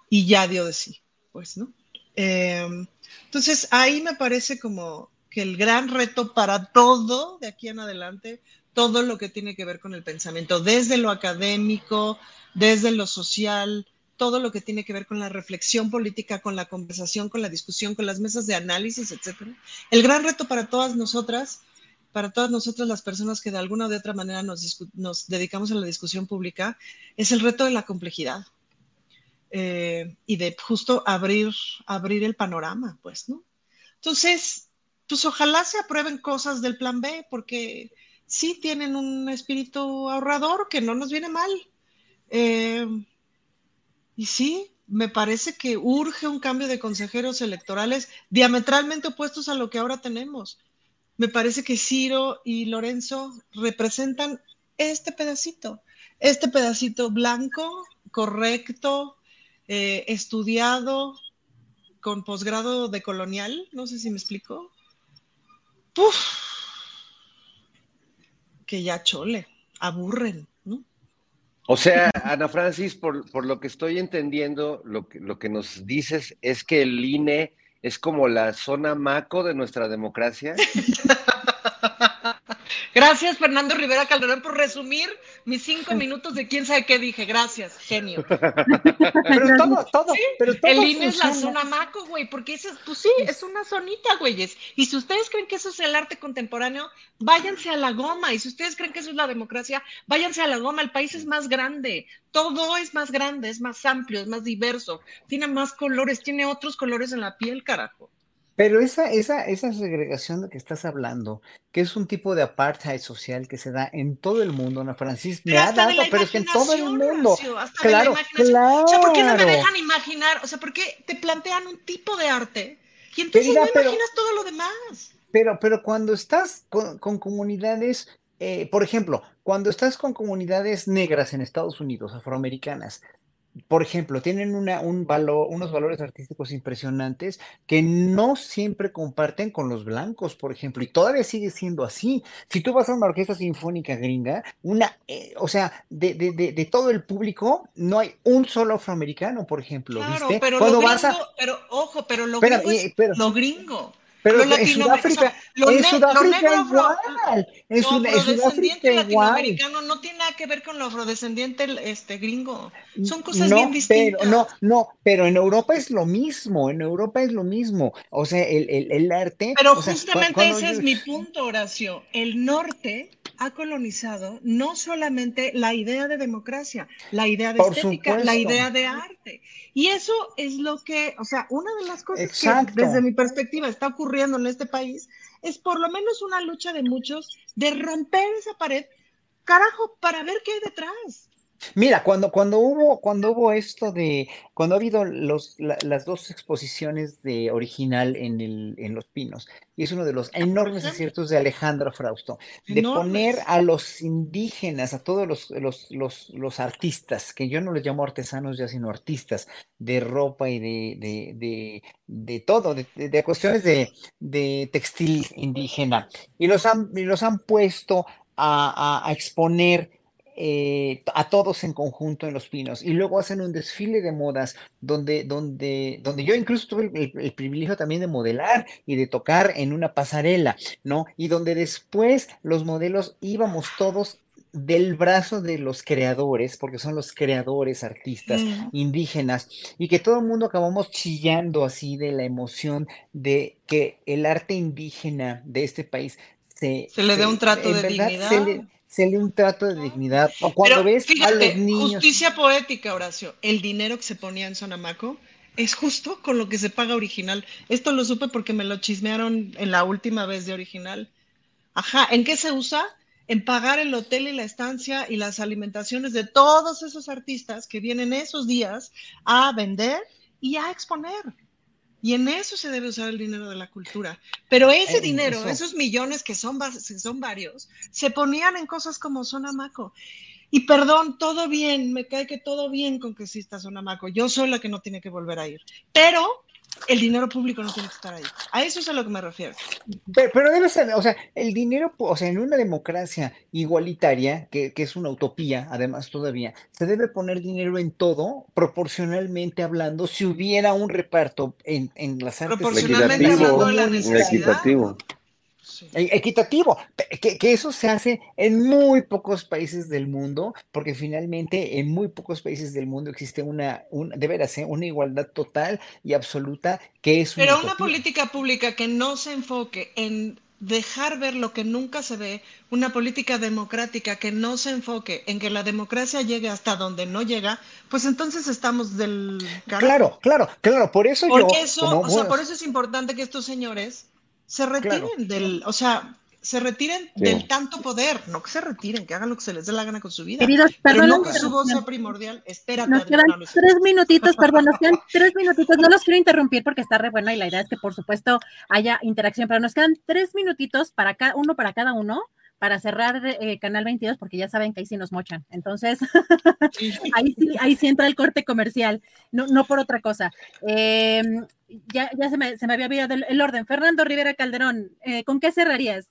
Y ya dio de sí, pues, ¿no? Em, entonces, ahí me parece como que el gran reto para todo de aquí en adelante, todo lo que tiene que ver con el pensamiento, desde lo académico, desde lo social, todo lo que tiene que ver con la reflexión política, con la conversación, con la discusión, con las mesas de análisis, etcétera. El gran reto para todas nosotras, para todas nosotras las personas que de alguna o de otra manera nos, nos dedicamos a la discusión pública, es el reto de la complejidad eh, y de justo abrir, abrir el panorama, pues, ¿no? Entonces, pues ojalá se aprueben cosas del plan B, porque sí tienen un espíritu ahorrador que no nos viene mal. Eh, y sí, me parece que urge un cambio de consejeros electorales diametralmente opuestos a lo que ahora tenemos. Me parece que Ciro y Lorenzo representan este pedacito, este pedacito blanco, correcto, eh, estudiado, con posgrado de colonial, no sé si me explico. Puf, que ya chole, aburren. O sea, Ana Francis, por, por, lo que estoy entendiendo, lo que, lo que nos dices es que el INE es como la zona maco de nuestra democracia. Gracias, Fernando Rivera Calderón, por resumir mis cinco minutos de quién sabe qué dije. Gracias, genio. pero todo, todo, pero todo El INE es la zona maco, güey, porque es, pues sí, es una zonita, güeyes. Y si ustedes creen que eso es el arte contemporáneo, váyanse a la goma. Y si ustedes creen que eso es la democracia, váyanse a la goma. El país es más grande, todo es más grande, es más amplio, es más diverso, tiene más colores, tiene otros colores en la piel, carajo. Pero esa, esa, esa segregación de que estás hablando, que es un tipo de apartheid social que se da en todo el mundo, Ana Francis, me ha dado, pero es que en todo el mundo. claro, claro. O sea, ¿por qué no me dejan imaginar? O sea, ¿por qué te plantean un tipo de arte y entonces no imaginas todo lo demás? Pero, pero cuando estás con, con comunidades, eh, por ejemplo, cuando estás con comunidades negras en Estados Unidos, afroamericanas, por ejemplo, tienen una, un valor, unos valores artísticos impresionantes que no siempre comparten con los blancos, por ejemplo, y todavía sigue siendo así. Si tú vas a una orquesta sinfónica gringa, una, eh, o sea, de, de, de, todo el público, no hay un solo afroamericano, por ejemplo, ¿viste? Pero, Cuando vas a... pero ojo, pero lo gringo, es, eh, lo gringo. Pero en Sudáfrica, en Sudáfrica igual. En, Sudáfrica igual. no tiene nada que ver con lo afrodescendiente este, gringo. Son cosas bien distintas. Pero, no, no, pero en Europa es lo mismo. En Europa es lo mismo. O sea, el, el, el arte. Pero justamente ese es mi punto, Horacio. El norte ha colonizado no solamente la idea de democracia, la idea de estética, la idea de arte. Y eso es lo que, o sea, una de las cosas que desde mi perspectiva está ocurriendo en este país es por lo menos una lucha de muchos de romper esa pared, carajo, para ver qué hay detrás. Mira, cuando, cuando hubo, cuando hubo esto de, cuando ha habido los, las dos exposiciones de original en, el, en Los Pinos, y es uno de los enormes aciertos de Alejandro Frausto, de poner a los indígenas, a todos los, los, los, los, artistas, que yo no les llamo artesanos ya, sino artistas de ropa y de, de, de, de todo, de, de, cuestiones de, de textil indígena, y los han, y los han puesto a, a, a exponer eh, a todos en conjunto en Los Pinos y luego hacen un desfile de modas donde, donde, donde yo incluso tuve el, privilegio también de modelar y de tocar en una pasarela, ¿no? Y donde después los modelos íbamos todos del brazo de los creadores, porque son los creadores artistas mm. indígenas, y que todo el mundo acabamos chillando así de la emoción de que el arte indígena de este país se, se le dé un trato de dignidad se le un trato de dignidad. O cuando ves a los niños. Justicia poética, Horacio. El dinero que se ponía en Sonamaco es justo con lo que se paga original. Esto lo supe porque me lo chismearon en la última vez de original. Ajá, ¿en qué se usa? En pagar el hotel y la estancia y las alimentaciones de todos esos artistas que vienen esos días a vender y a exponer. Y en eso se debe usar el dinero de la cultura. Pero ese dinero, esos millones que son, son varios, se ponían en cosas como Sonamaco. Y perdón, todo bien, me cae que todo bien con que exista Sonamaco. Yo soy la que no tiene que volver a ir. Pero el dinero público no tiene que estar ahí. A eso es a lo que me refiero. Pero, debe ser, o sea, el dinero, o sea, en una democracia igualitaria, que, es una utopía, además todavía, se debe poner dinero en todo, proporcionalmente hablando, si hubiera un reparto en, en las artes. Proporcionalmente hablando de la necesidad. E- equitativo, que, que eso se hace en muy pocos países del mundo, porque finalmente en muy pocos países del mundo existe una, un, de veras, ¿eh? una igualdad total y absoluta que es una Pero una política pública que no se enfoque en dejar ver lo que nunca se ve, una política democrática que no se enfoque en que la democracia llegue hasta donde no llega, pues entonces estamos del carajo. Claro, claro, claro, por eso yo, Porque eso, como, o sea, por eso es importante que estos señores se retiren Claro. del, o sea, se retiren Sí. del tanto poder, no que se retiren, que hagan lo que se les dé la gana con su vida. Queridos, pero no que su voz sea primordial. Espérate, Nos quedan Luis. tres minutitos, perdón, nos quedan tres minutitos. No los quiero interrumpir porque está re bueno y la idea es que, por supuesto, haya interacción, pero nos quedan tres minutitos para cada uno para cada uno para cerrar eh, Canal 22 porque ya saben que ahí sí nos mochan. Entonces, ahí sí, ahí sí entra el corte comercial, no, no por otra cosa. Eh, ya ya se, me, se me había olvidado el, el orden. Fernando Rivera Calderón, eh, ¿con qué cerrarías?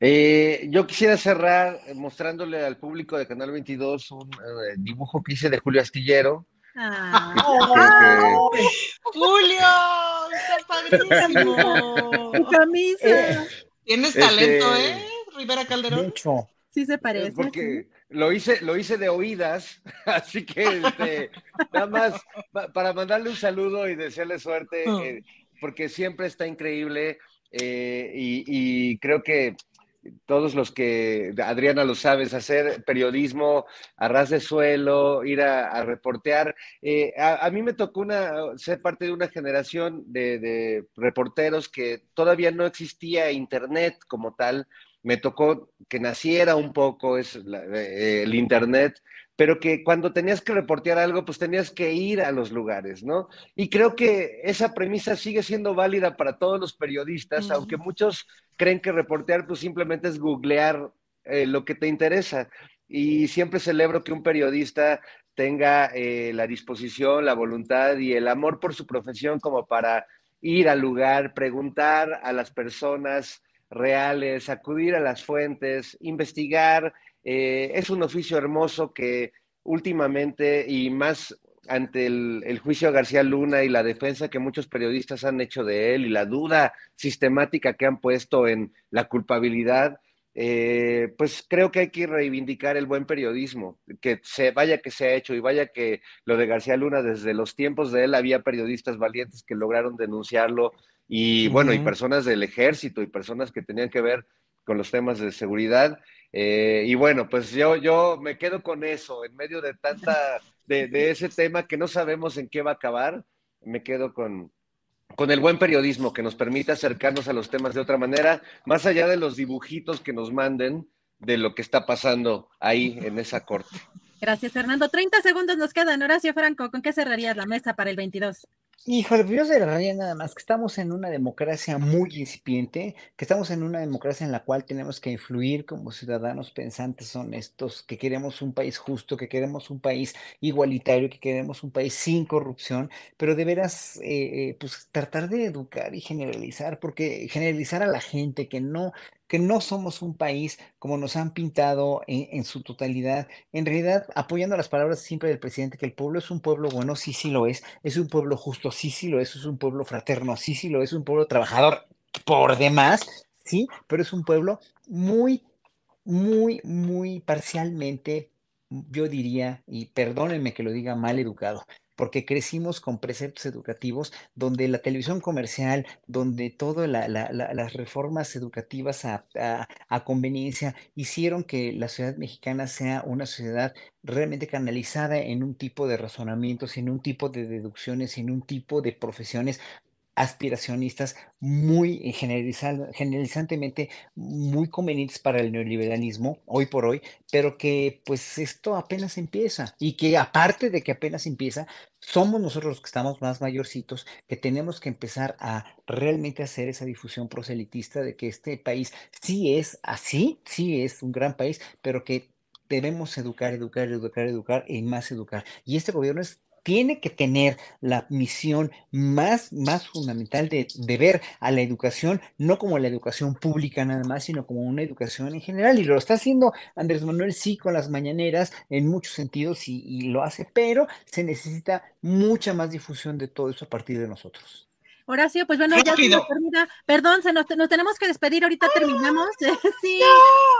Eh, yo quisiera cerrar mostrándole al público de Canal 22 un eh, dibujo que hice de Julio Astillero. Ah, que- que- Julio, está padrísimo. tu camisa. Tienes Este, talento, ¿eh? Rivera Calderón. mucho. Sí se parece. Porque lo hice, lo hice de oídas, así que este, nada más pa- para mandarle un saludo y desearle suerte, Oh. eh, porque siempre está increíble eh, y, y creo que todos los que, Adriana lo sabes, hacer periodismo a ras de suelo, ir a, reportear. eh, a, mí me tocó una, ser parte de una generación de, reporteros que todavía no existía internet como tal me tocó que naciera un poco es eh, el Internet, pero que cuando tenías que reportear algo, pues tenías que ir a los lugares, ¿no? Y creo que esa premisa sigue siendo válida para todos los periodistas, aunque muchos creen que reportear, pues simplemente es googlear eh, lo que te interesa. Y siempre celebro que un periodista tenga eh, la disposición, la voluntad y el amor por su profesión como para ir al lugar, preguntar a las personas reales, acudir a las fuentes, investigar. Eh, es un oficio hermoso que últimamente y más ante el, el juicio a García Luna y la defensa que muchos periodistas han hecho de él y la duda sistemática que han puesto en la culpabilidad, eh, pues creo que hay que reivindicar el buen periodismo, que se vaya que se ha hecho y vaya que lo de García Luna desde los tiempos de él había periodistas valientes que lograron denunciarlo y bueno, y personas del ejército y personas que tenían que ver con los temas de seguridad. Eh, y bueno, pues yo, yo me quedo con eso, en medio de tanta, de, ese tema que no sabemos en qué va a acabar, me quedo con, con el buen periodismo que nos permite acercarnos a los temas de otra manera, más allá de los dibujitos que nos manden de lo que está pasando ahí en esa corte. Gracias, Fernando. 30 segundos nos quedan. Horacio Franco, ¿con qué cerrarías la mesa para el 22? Híjole, pues yo cerraría nada más que estamos en una democracia muy incipiente, que estamos en una democracia en la cual tenemos que influir como ciudadanos pensantes, honestos, que queremos un país justo, que queremos un país igualitario, que queremos un país sin corrupción, pero de veras, eh, eh, pues tratar de educar y generalizar, porque generalizar a la gente que no, que no somos un país como nos han pintado en, su totalidad, en realidad apoyando las palabras siempre del presidente, que el pueblo es un pueblo bueno, sí, sí lo es, es un pueblo justo, sí, sí lo es, es un pueblo fraterno, sí, sí lo es, un pueblo trabajador por demás, sí, pero es un pueblo muy, muy, muy parcialmente, yo diría, y perdónenme que lo diga mal educado, porque crecimos con preceptos educativos donde la televisión comercial, donde todas la- la- la- las reformas educativas a, a- a conveniencia hicieron que la sociedad mexicana sea una sociedad realmente canalizada en un tipo de razonamientos, en un tipo de deducciones, en un tipo de profesiones aspiracionistas muy generalizantemente muy convenientes para el neoliberalismo hoy por hoy, pero que pues esto apenas empieza y que aparte de que apenas empieza, somos nosotros los que estamos más mayorcitos que tenemos que empezar a realmente hacer esa difusión proselitista de que este país sí es así, sí es un gran país, pero que debemos educar, educar, educar, educar y más educar. Y este gobierno es tiene que tener la misión más, más fundamental de, de ver a la educación, no como la educación pública nada más, sino como una educación en general. Y lo está haciendo Andrés Manuel sí con las mañaneras en muchos sentidos y, y lo hace, pero se necesita mucha más difusión de todo eso a partir de nosotros. Horacio, pues bueno, ya se nos termina. Perdón, se nos, tenemos que despedir, ahorita terminamos. sí,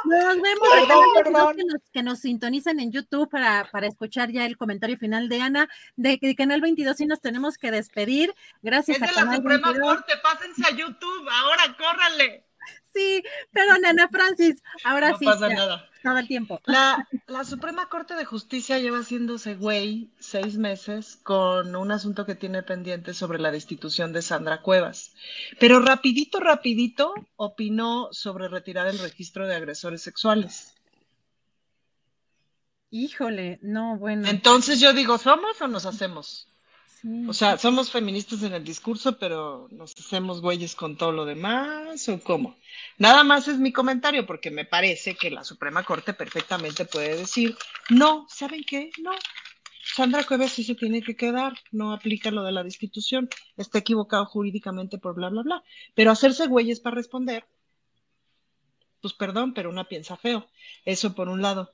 nos vemos. Perdón, perdón. Que, nos, que nos sintonicen en YouTube para, para escuchar ya el comentario final de Ana de, de Canal 22 y nos tenemos que despedir. Gracias es a la Suprema Corte, pásense a YouTube, ahora córranle. Sí, pero Ana Francis, ahora sí. No pasa nada. Todo el tiempo. La, la, Suprema Corte de Justicia lleva haciéndose güey seis meses con un asunto que tiene pendiente sobre la destitución de Sandra Cuevas. Pero rapidito, rapidito opinó sobre retirar el registro de agresores sexuales. Híjole, no, bueno. Entonces yo digo, ¿somos o nos hacemos? O sea, somos feministas en el discurso, pero nos hacemos güeyes con todo lo demás, ¿o cómo? Nada más es mi comentario, porque me parece que la Suprema Corte perfectamente puede decir, no, ¿saben qué? No. Sandra Cuevas sí se tiene que quedar, no aplica lo de la destitución, está equivocado jurídicamente por bla, bla, bla. Pero hacerse güeyes para responder, pues perdón, pero una piensa feo. Eso por un lado.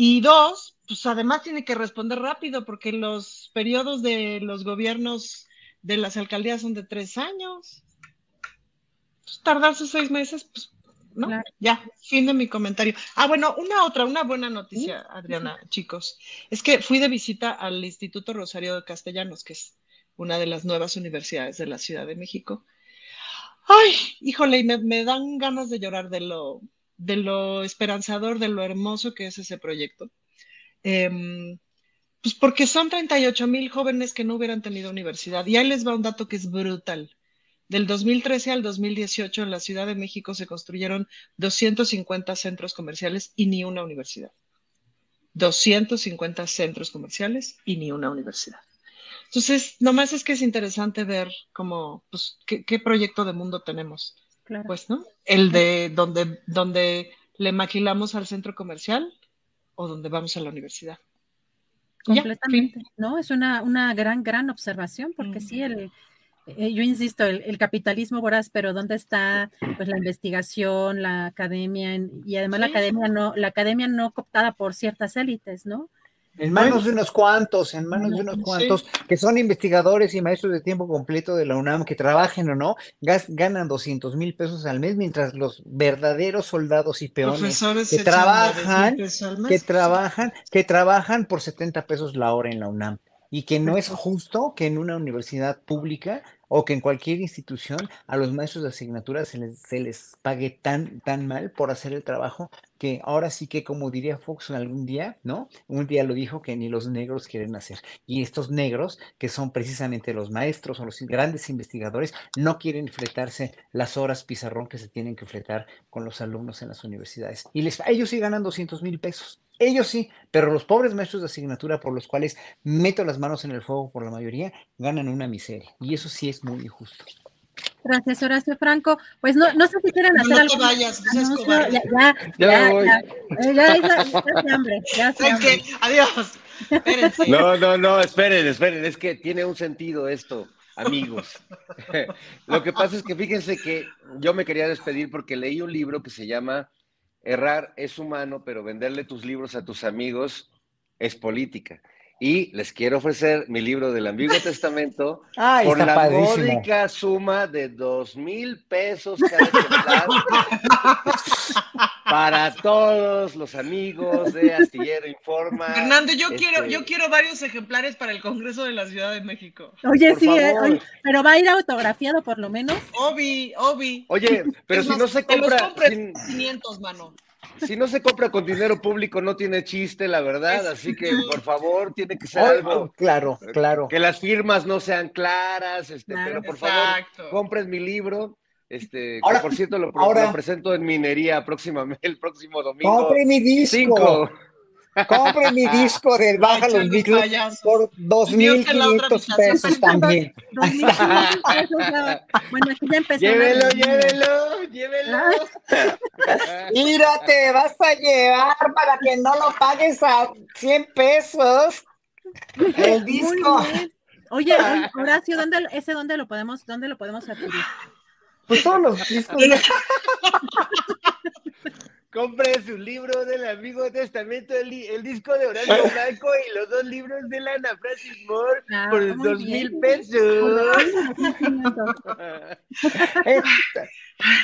Y dos, pues además tiene que responder rápido porque los periodos de los gobiernos de las alcaldías son de tres años. Pues, tardarse seis meses, pues ¿no? Ya, fin de mi comentario. Ah, bueno, una otra, una buena noticia, Adriana, chicos. Es que fui de visita al Instituto Rosario de Castellanos, que es una de las nuevas universidades de la Ciudad de México. Ay, híjole, me, me dan ganas de llorar de lo, de lo esperanzador, de lo hermoso que es ese proyecto. Em, pues porque son 38 mil jóvenes que no hubieran tenido universidad. Y ahí les va un dato que es brutal. Del 2013 al 2018 en la Ciudad de México se construyeron 250 centros comerciales y ni una universidad. 250 centros comerciales y ni una universidad. Entonces, nomás es que es interesante ver cómo, pues, qué, qué proyecto de mundo tenemos. Pues, ¿no? El de donde, donde le maquilamos al centro comercial o donde vamos a la universidad. Completamente, ¿no? Es una, una gran, gran observación, porque sí, el, eh, yo insisto, el, capitalismo voraz, pero ¿dónde está pues la investigación, la academia? y además la academia no, la academia no cooptada por ciertas élites, ¿no? En manos de unos cuantos, en manos de unos cuantos, que son investigadores y maestros de tiempo completo de la UNAM, que trabajen o no, ganan 200 mil pesos al mes, mientras los verdaderos soldados y peones que trabajan, que trabajan, que trabajan por 70 pesos la hora en la UNAM. Y que no es justo que en una universidad pública o que en cualquier institución a los maestros de asignatura se les, pague tan, tan mal por hacer el trabajo que ahora sí que, como diría Fox algún día, ¿no? Un día lo dijo que ni los negros quieren hacer. Y estos negros, que son precisamente los maestros o los grandes investigadores, no quieren fletarse las horas pizarrón que se tienen que fletar con los alumnos en las universidades. Y les, ellos sí ganan 200 mil pesos. Ellos sí, pero los pobres maestros de asignatura por los cuales meto las manos en el fuego por la mayoría, ganan una miseria. Y eso sí es muy injusto. Gracias, Horacio Franco. Pues no, no sé si quieren hacer no algo. Te vayas, ya, ya, ya, ya, voy. ya, ya, ya, ya, hambre, ya hambre. Adiós. Espérense. No, no, no, esperen, esperen, es que tiene un sentido esto, amigos. Lo que pasa es que fíjense que yo me quería despedir porque leí un libro que se llama Errar es humano, pero venderle tus libros a tus amigos es política. Y les quiero ofrecer mi libro del Ambiguo Testamento por la módica suma de dos mil pesos cada ejemplar para todos los amigos de Astillero Informa. Fernando, yo quiero, este yo quiero varios ejemplares para el Congreso de la Ciudad de México. Oye, sí, eh, pero va a ir autografiado por lo menos. Obi, Obi. Oye, pero si no se compra. 500, mano si no se compra con dinero público no tiene chiste, la verdad, así que por favor tiene que ser algo claro, claro. Que las firmas no sean claras, este, pero por favor compren mi libro. Este, que por cierto lo, presento en minería próximamente el próximo domingo. Compre mi disco. Compre mi disco del Baja los Beatles por 2.500 pesos también. bueno, aquí ya empezó. Llévelo, llévelo, llévelo. Mira, te vas a llevar para que no lo pagues a 100 pesos el disco. Oye, Horacio, ¿dónde, ese dónde lo podemos, dónde lo podemos adquirir? Pues todos los discos. compre su libro del Amigo Testamento, el, el disco de Horacio Blanco y los dos libros de la Ana Francis Moore Ah, por dos bien. mil pesos.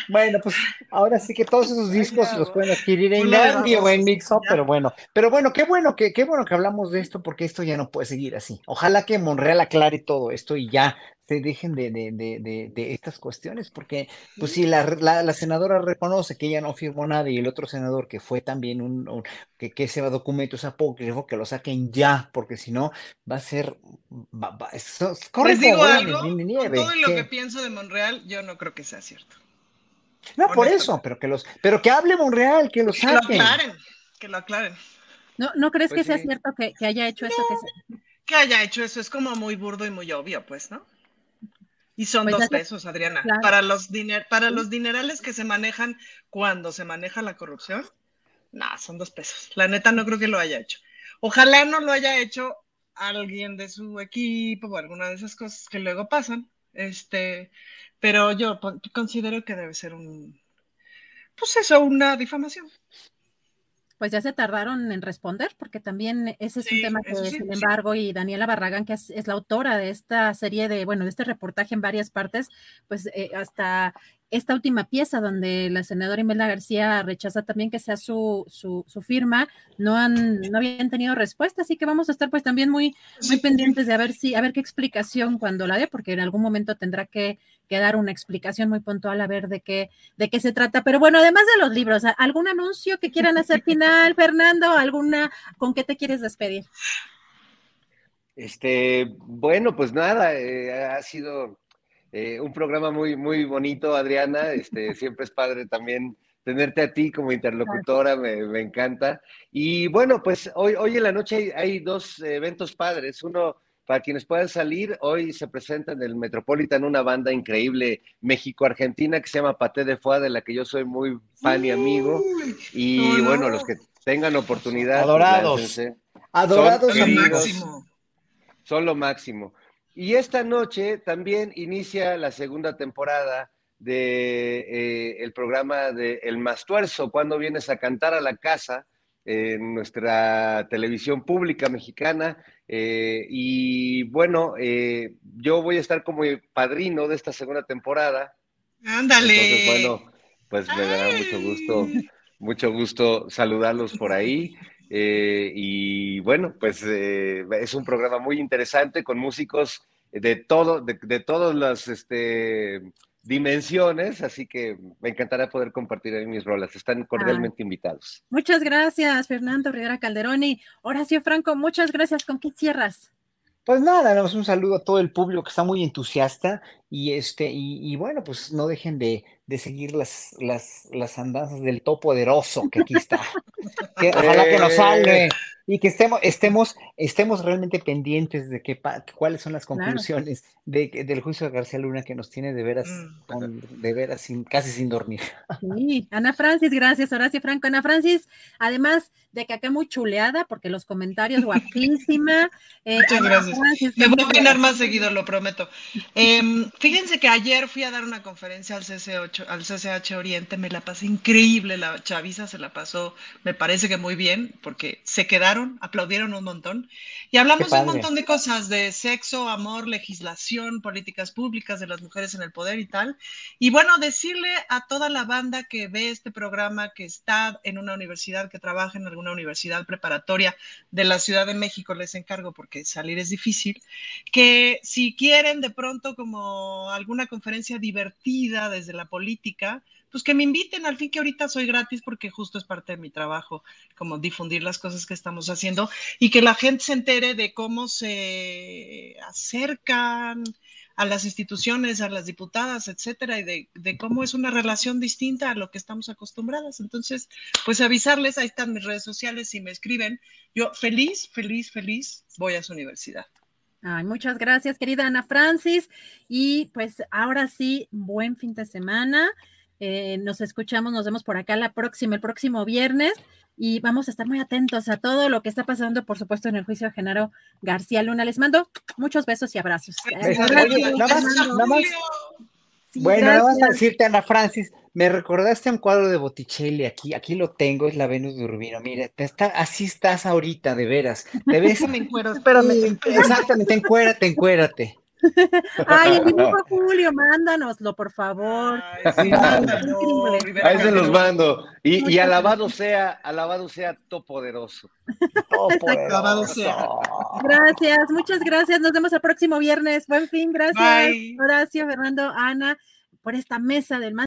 Bueno, pues ahora sí que todos esos discos los pueden adquirir en Gandhi o en Mixup, pero bueno, pero bueno, qué bueno que, qué bueno que hablamos de esto porque esto ya no puede seguir así. Ojalá que Monreal aclare todo esto y ya se dejen de, de, de, de, de estas cuestiones, porque pues si la, la, la senadora reconoce que ella no firmó nada y el otro senador que fue también un, un- que, que ese documento es apócrifo, que lo saquen ya, porque si no va a ser, va- va- eso- corre Les digo algo, con todo lo que pienso de Monreal, yo no creo que sea cierto. No, por eso, pero que los, pero que hable Monreal, que lo Que lo aclaren, que lo aclaren. ¿No, ¿No crees Pues que sea sí. cierto que, que haya hecho eso? Que se- Que haya hecho eso es como muy burdo y muy obvio, pues, ¿no? Y son Pues dos pesos, Adriana. Claro. Para los diner, para los dinerales que se manejan cuando se maneja la corrupción, no, son dos pesos. La neta no creo que lo haya hecho. Ojalá no lo haya hecho alguien de su equipo o alguna de esas cosas que luego pasan. Este, pero yo considero que debe ser un, pues eso, una difamación. pues ya se tardaron en responder, porque también ese es un tema que, sí, sin sí. embargo, y Daniela Barragán, que es, es la autora de esta serie de, bueno, de este reportaje en varias partes, pues eh, hasta esta última pieza donde la senadora Imelda García rechaza también que sea su, su, su firma, no han, no habían tenido respuesta, así que vamos a estar pues también muy, muy pendientes de a ver si, a ver qué explicación cuando la dé, porque en algún momento tendrá que, que dar una explicación muy puntual a ver de qué, de qué se trata. Pero bueno, además de los libros, ¿a- ¿algún anuncio que quieran hacer final, Fernando? ¿Alguna, con qué te quieres despedir? Este, bueno, pues nada, eh, ha sido eh, un programa muy, muy bonito, Adriana. Este, siempre es padre también tenerte a ti como interlocutora, me, me encanta. Y bueno, pues hoy, hoy en la noche hay, hay dos eventos padres. Uno, para quienes puedan salir, hoy se presenta en el Metropolitan una banda increíble México-Argentina que se llama Paté de Foie, de la que yo soy muy fan y amigo. Y no, no. bueno, los que tengan oportunidad, pues, Adorados. Adorados Son amigos. máximo. son lo máximo. Y esta noche también inicia la segunda temporada de eh, el programa de El Mastuerzo, cuando vienes a cantar a la casa en nuestra televisión pública mexicana. Eh, y bueno, eh, yo voy a estar como padrino de esta segunda temporada. Ándale. Entonces, bueno, pues me dará mucho gusto, mucho gusto saludarlos por ahí. Eh, y bueno, pues eh, es un programa muy interesante con músicos de todo, de, de todas las este, dimensiones, así que me encantará poder compartir ahí mis rolas. Están cordialmente invitados. Muchas gracias, Fernando Rivera Calderón y Horacio Franco, muchas gracias. ¿Con qué cierras? Pues nada, damos un saludo a todo el público que está muy entusiasta y este, y, y bueno, pues no dejen de, de seguir las, las, las andanzas del todopoderoso que aquí está. Que, ojalá que nos Eh. salve y que estemos, estemos, estemos realmente pendientes de qué pa- cuáles son las Claro. conclusiones de, del juicio de García Luna que nos tiene de veras, Mm. con- de veras sin, casi sin dormir. Sí, Ana Francis, gracias, Horacio Franco. Ana Francis, además de que acá muy chuleada, porque los comentarios guapísima. eh, Muchas Ana gracias. Francis, Me voy a opinar más seguido, lo prometo. Em, fíjense que ayer fui a dar una conferencia al CCH, al CCH Oriente, me la pasé increíble, la chaviza se la pasó, me parece que muy bien, porque se quedaron, aplaudieron un montón. Y hablamos de un montón de cosas, de sexo, amor, legislación, políticas públicas, de las mujeres en el poder y tal. Y bueno, decirle a toda la banda que ve este programa, que está en una universidad, que trabaja en alguna universidad preparatoria de la Ciudad de México, les encargo porque salir es difícil, que si quieren de pronto como alguna conferencia divertida desde la política, pues que me inviten, al fin que ahorita soy gratis porque justo es parte de mi trabajo, como difundir las cosas que estamos haciendo y que la gente se entere de cómo se acercan a las instituciones, a las diputadas, etcétera, y de, de cómo es una relación distinta a lo que estamos acostumbradas. Entonces, pues avisarles, ahí están mis redes sociales, si me escriben, yo feliz, feliz, feliz voy a su universidad. Ay, muchas gracias, querida Ana Francis. Y pues ahora sí, buen fin de semana. Eh, nos escuchamos, nos vemos por acá la próxima, el próximo viernes. Y vamos a estar muy atentos a todo lo que está pasando, por supuesto, en el juicio de Genaro García Luna. Les mando muchos besos y abrazos. Nada más, Fernando. nada más. bueno, vamos a decirte, Ana Francis, me recordaste un cuadro de Botticelli aquí, aquí lo tengo, es la Venus de Urbino. Mira, está, así estás ahorita, de veras. Te ves. me encuero, espérame. Exactamente, encuérate, encuérate. Ay, el dibujo Julio, mándanoslo, por favor. Ay, Ahí se los mando. Y, y, alabado sea, alabado sea Topoderoso. Alabado sea. Gracias, muchas gracias. Nos vemos el próximo viernes. Buen fin, gracias. Horacio, Fernando, Ana, por esta mesa del más.